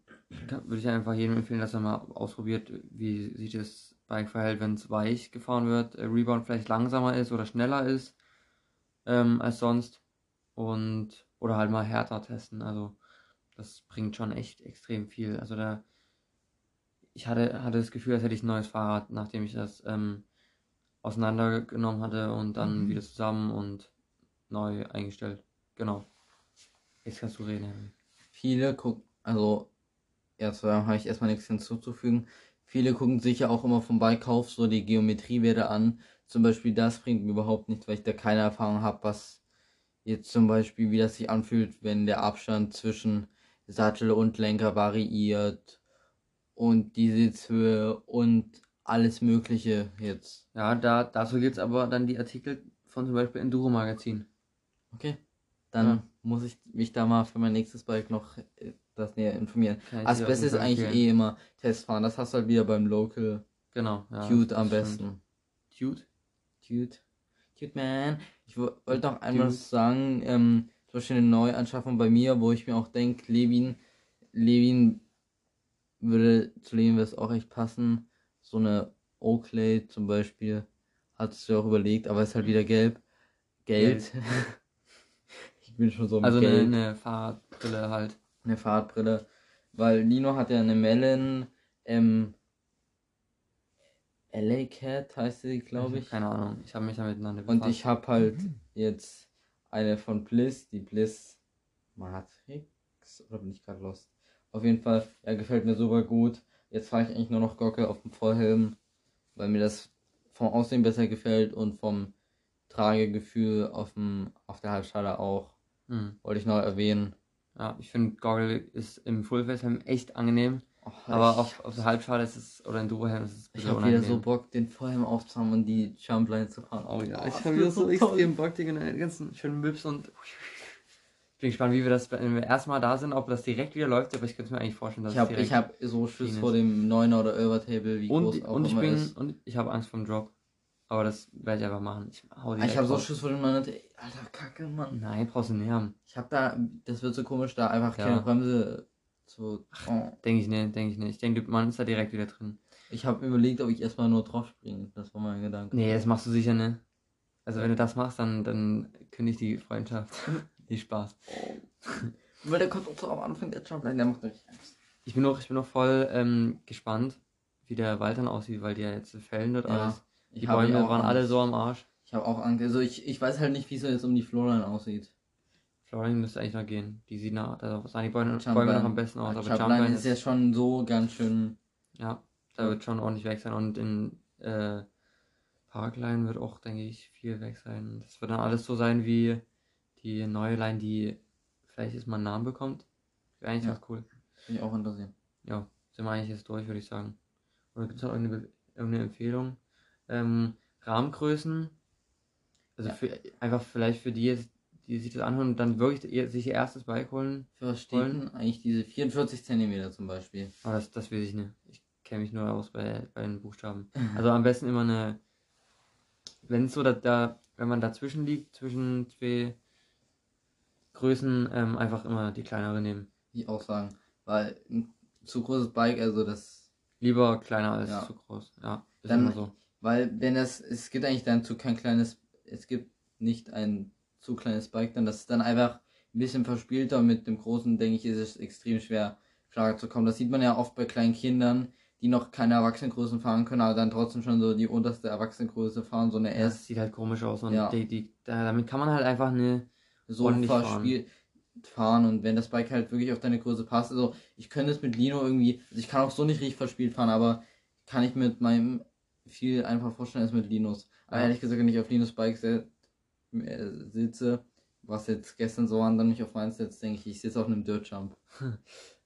würde ich einfach jedem empfehlen, dass er mal ausprobiert, wie sich das Bike verhält, wenn es weich gefahren wird, äh, Rebound vielleicht langsamer ist oder schneller ist, ähm, als sonst. Und, oder halt mal härter testen, also, das bringt schon echt extrem viel. Also da, ich hatte, hatte das Gefühl, als hätte ich ein neues Fahrrad, nachdem ich das, ähm, auseinandergenommen hatte und dann wieder zusammen und neu eingestellt. Genau. Jetzt kannst du reden. Henry. Viele gucken, also, jetzt habe ich erstmal nichts hinzuzufügen. Viele gucken sich ja auch immer vom Beikauf so die Geometriewerte an. Zum Beispiel das bringt mir überhaupt nichts, weil ich da keine Erfahrung habe, was jetzt zum Beispiel, wie das sich anfühlt, wenn der Abstand zwischen Sattel und Lenker variiert und die Sitzhöhe und alles Mögliche jetzt. Ja, da, dazu gibt es aber dann die Artikel von zum Beispiel Enduro Magazin. Okay. Dann Ja. muss ich mich da mal für mein nächstes Bike noch äh, das näher informieren. Kann Also das Beste ist eigentlich eh immer Testfahren. Das hast du halt wieder beim Local Genau. Ja, Dude am besten. Dude? Dude. Dude man. Ich wo- wollte noch einmal Dude. sagen, ähm, zum Beispiel eine Neuanschaffung bei mir, wo ich mir auch denke, Levin, Levin würde zu Levin würde es auch echt passen. So eine Oakley zum Beispiel. Hattest du auch überlegt, aber ist halt wieder gelb. Geld. [laughs] ich bin schon so im Also eine, Geld. eine Fahrradbrille halt. Eine Fahrradbrille. Weil Lino hat ja eine Melon, ähm, LA Cat heißt sie, glaube ich. Keine Ahnung. Ich habe mich da miteinander Und befasst. ich habe halt jetzt eine von Bliss, die Bliss Matrix. Oder bin ich gerade lost? Auf jeden Fall, er gefällt mir super gut. Jetzt fahre ich eigentlich nur noch Gockel auf dem Vollhelm, weil mir das vom Aussehen besser gefällt und vom Tragegefühl auf, dem, auf der Halbschale auch. Hm. Wollte ich noch erwähnen. Ja, ich finde Goggle ist im Fullface-Helm echt angenehm. Oh, Aber ich- auf, auf der Halbschale ist es, oder in Duo-Helm ist es Ich habe wieder so Bock, den Vollhelm aufzuhaben und die Jumpline zu fahren. Oh ja, ich das habe wieder so extrem Bock, die ganzen schönen Mips und. Ich bin gespannt, wie wir das, wenn wir erstmal da sind, ob das direkt wieder läuft, aber ich könnte mir eigentlich vorstellen, dass Ich habe es ich hab so Schiss vor dem 9er oder 11er Table, wie groß und, auch und ich bin ist. und ich habe Angst vom Drop. Aber das werde ich einfach machen. Ich hau Ah, Ich habe so. Schiss vor dem 9er Table. Alter, Kacke, Mann. Nein, brauchst du nicht haben. Ich habe da, das wird so komisch, da einfach Ja. keine Bremse zu. Oh. Denke ich nicht, denke ich nicht. Ich denke, man ist da direkt wieder drin. Ich habe überlegt, ob ich erstmal nur drauf springe. Das war mein Gedanke. Nee, das machst du sicher nicht. Also wenn du das machst, dann, dann kündigt die Freundschaft. [laughs] Nicht Spaß. [laughs] Weil der kommt auch so am Anfang der Jumpline, der macht richtig Angst. Ich bin noch, ich bin noch voll ähm, gespannt, wie der Wald dann aussieht, weil die ja jetzt fällen dort Ja, alles. Ich Die Bäume waren alle so am Arsch. Ich habe auch Angst. Also ich, ich weiß halt nicht, wie es jetzt um die Florline aussieht. Flooring müsste eigentlich noch gehen. Die sieht nach, da sahen die Bäume. Bäume noch am besten aus. Aber Jumpline Jumpline ist ja schon so ganz schön. ja, da wird schon ordentlich weg sein. Und in äh, Parkline wird auch, denke ich, viel weg sein. Das wird dann alles so sein wie die neue Line, die vielleicht jetzt mal einen Namen bekommt. Wäre eigentlich Ja. ganz cool. Finde ich auch interessieren. Ja, sind wir eigentlich jetzt durch, würde ich sagen. Oder gibt es noch irgendeine, irgendeine Empfehlung? Ähm, Rahmengrößen. Also Ja. für, einfach vielleicht für die, die sich das anhören und dann wirklich ihr, sich ihr erstes Bike holen. Für was steht denn eigentlich diese 44 cm zum Beispiel? Aber das, das weiß ich nicht. Ich kenne mich nur aus bei, bei den Buchstaben. [laughs] Also am besten immer eine, wenn es so, da, da, wenn man dazwischen liegt, zwischen zwei Größen, ähm, einfach immer die kleinere nehmen. Ich auch sagen. Weil ein zu großes Bike, also das. Lieber kleiner als Ja. zu groß. Ja, ist Dann- immer so. Weil wenn das. Es gibt eigentlich dann zu kein kleines. Es gibt nicht ein zu kleines Bike, dann das ist dann einfach ein bisschen verspielter und mit dem großen, denke ich, ist es extrem schwer, klar zu kommen. Das sieht man ja oft bei kleinen Kindern, die noch keine Erwachsenengrößen fahren können, aber dann trotzdem schon so die unterste Erwachsenengröße fahren, so eine Ja, S. sieht halt komisch aus und Ja. die, die, da, damit kann man halt einfach eine. so verspielt fahren. und wenn das Bike halt wirklich auf deine Größe passt, also ich könnte es mit Lino irgendwie, also ich kann auch so nicht richtig verspielt fahren, aber kann ich mit meinem viel einfach vorstellen als mit Linus. Aber Ja. ehrlich gesagt, wenn ich auf Linus Bike äh, sitze, was jetzt gestern so war, und dann mich auf meins setzt, denke ich, ich sitze auf einem Dirt Jump. [laughs]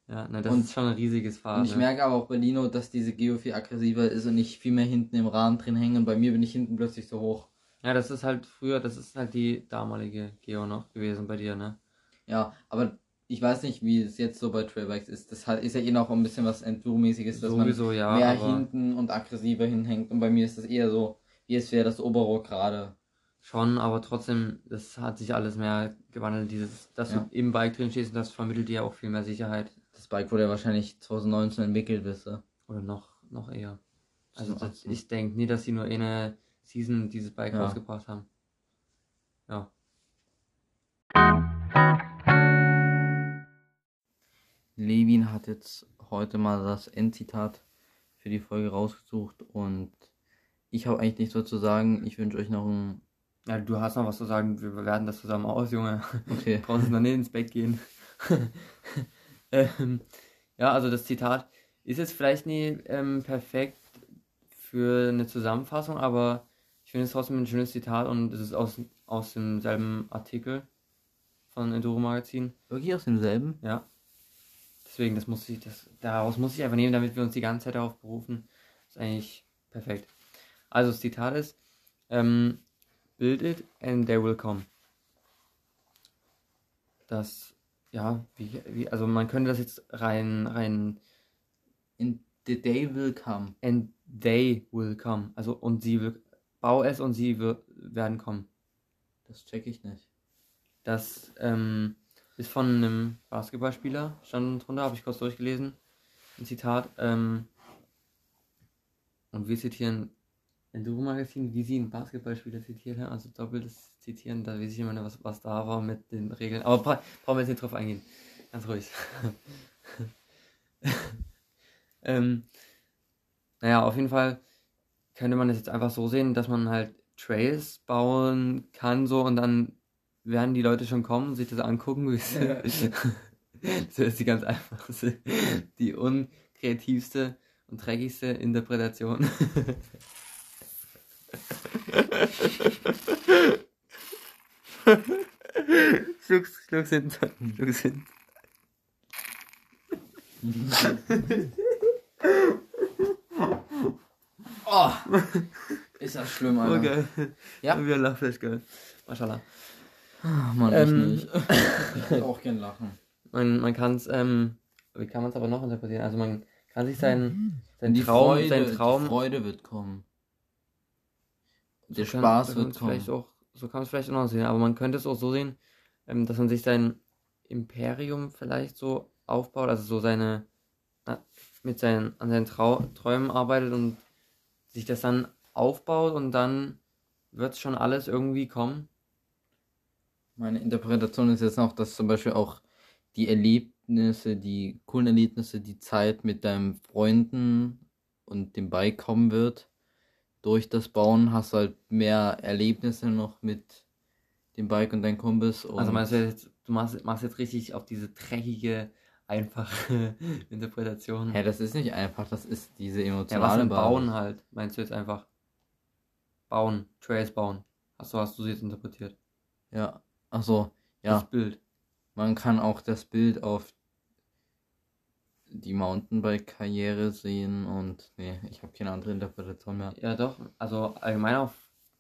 Ja, ne, das Und- ist schon ein riesiges Fahrrad. Und ich ne? merke aber auch bei Lino, dass diese Geo viel aggressiver ist und ich viel mehr hinten im Rahmen drin hänge und bei mir bin ich hinten plötzlich so hoch. Ja, das ist halt früher, das ist halt die damalige Geo noch gewesen bei dir, ne? Ja, aber ich weiß nicht, wie es jetzt so bei Trailbikes ist. Das ist ja eh noch ein bisschen was Enduro-mäßiges, dass man Sowieso, ja. mehr hinten und aggressiver hinhängt. Und bei mir ist das eher so, wie es wäre das Oberrohr gerade. Schon, aber trotzdem, das hat sich alles mehr gewandelt. Dieses, dass Ja. du im Bike drin stehst, das vermittelt dir auch viel mehr Sicherheit. Das Bike wurde ja wahrscheinlich 2019 entwickelt, wisst ihr. Oder noch, noch eher. Also das, 2018. ich denke nie, dass sie nur eine Season dieses Bike Ja. rausgebracht haben. Ja. Levin hat jetzt heute mal das Endzitat für die Folge rausgesucht und ich habe eigentlich nichts mehr zu sagen. Ich wünsche euch noch ein. Ja, du hast noch was zu sagen. Wir werten das zusammen aus, Junge. Okay. Brauchst noch nicht ins Bett gehen. [laughs] ähm, ja, also das Zitat ist jetzt vielleicht nie ähm, perfekt für eine Zusammenfassung, aber ich finde es trotzdem ein schönes Zitat und es ist aus, aus demselben Artikel von Enduro Magazin. Wirklich aus demselben? Ja. Deswegen, das muss ich, das, daraus muss ich einfach nehmen, damit wir uns die ganze Zeit darauf berufen. Das ist eigentlich perfekt. Also das Zitat ist, ähm, build it and they will come. Das, ja, wie, wie, also man könnte das jetzt rein, rein, In the day will come. and they will come. Also und sie will, bau es und sie werden kommen. Das check ich nicht. Das ähm, ist von einem Basketballspieler, stand drunter, habe ich kurz durchgelesen. Ein Zitat. Ähm, und wir zitieren Enduro Magazin, wie sie einen Basketballspieler zitiert haben, also doppeltes Zitieren, da weiß ich immer nicht, was, was da war mit den Regeln. Aber bra brauchen wir jetzt nicht drauf eingehen. Ganz ruhig. [laughs] ähm, naja, auf jeden Fall könnte man es jetzt einfach so sehen, dass man halt Trails bauen kann, so und dann werden die Leute schon kommen und sich das angucken. [laughs] Ja. das ist die ganz einfachste, die unkreativste und dreckigste Interpretation. Schluck's, schluck's hinten, schluck's hinten. Oh! Ist das schlimm, Alter. Okay. Ja. Wir lachen vielleicht geil. Mashallah. Ach, Mann, Ähm. [laughs] ich nicht. ich würde auch gern lachen. Man, man kann es, ähm, wie kann man es aber noch interpretieren? Also man kann sich seinen, seinen Die Traum, Freude, seinen Traum, die Freude wird kommen. Der so kann- Spaß kann wird kommen. Vielleicht auch, so kann man es vielleicht auch noch sehen, aber man könnte es auch so sehen, ähm, dass man sich sein Imperium vielleicht so aufbaut, also so seine, na, mit seinen, an seinen Trau Träumen arbeitet und sich das dann aufbaut und dann wird schon alles irgendwie kommen. Meine Interpretation ist jetzt noch, dass zum Beispiel auch die Erlebnisse, die coolen Erlebnisse, die Zeit mit deinen Freunden und dem Bike kommen wird. Durch das Bauen hast du halt mehr Erlebnisse noch mit dem Bike und deinen Kumpels. Und Also meinst du jetzt, du machst, machst jetzt richtig auf diese dreckige, einfache [laughs] Interpretation. Hä, das ist nicht einfach, das ist diese Ja, was emotionale denn Basis. bauen halt? Meinst du jetzt einfach bauen, Trails bauen? Achso, hast du sie jetzt interpretiert? Ja, achso, ja. Das Bild. Man kann auch das Bild auf die Mountainbike-Karriere sehen und nee, ich habe keine andere Interpretation mehr. Ja, doch. Also allgemein auf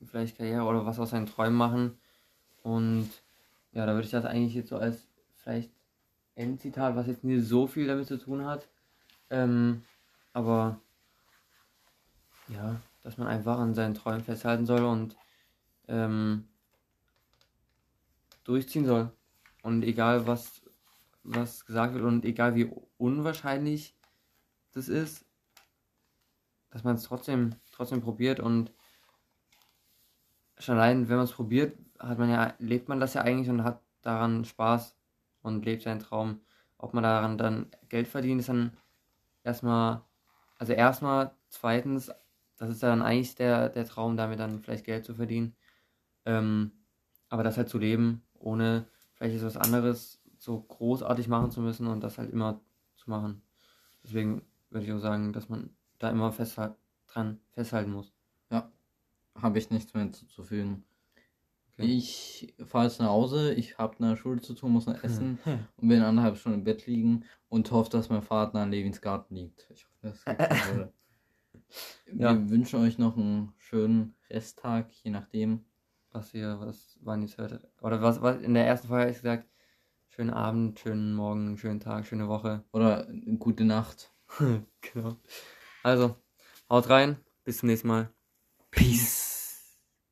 vielleicht Karriere oder was aus seinen Träumen machen. Und ja, da würde ich das eigentlich jetzt so als vielleicht Endzitat, was jetzt nicht so viel damit zu tun hat. Ähm, aber ja, dass man einfach an seinen Träumen festhalten soll und ähm, durchziehen soll. Und egal was, was gesagt wird und egal wie unwahrscheinlich das ist, dass man es trotzdem, trotzdem probiert und schon allein, wenn man es probiert, hat man ja, lebt man das ja eigentlich und hat daran Spaß und lebt seinen Traum. Ob man daran dann Geld verdient, ist dann erstmal, also erstmal, zweitens, das ist dann eigentlich der, der Traum, damit dann vielleicht Geld zu verdienen. Ähm, aber das halt zu leben, ohne vielleicht ist was anderes so großartig machen zu müssen und das halt immer zu machen. Deswegen würde ich auch sagen, dass man da immer festhal dran festhalten muss. Habe ich nichts mehr hinzuzufügen. Okay. Ich fahre jetzt nach Hause, ich habe eine Schule zu tun, muss noch [laughs] essen und will anderthalb Stunden im Bett liegen und hoffe, dass mein nah an Levins Garten liegt. Ich hoffe, das [laughs] wurde. Wir Ja. wünschen euch noch einen schönen Resttag, je nachdem. Was ihr, was wann ihr es hört. Oder was, was in der ersten Folge ich gesagt, schönen Abend, schönen Morgen, schönen Tag, schöne Woche. Oder eine gute Nacht. [laughs] genau. Also, haut rein, bis zum nächsten Mal. Peace.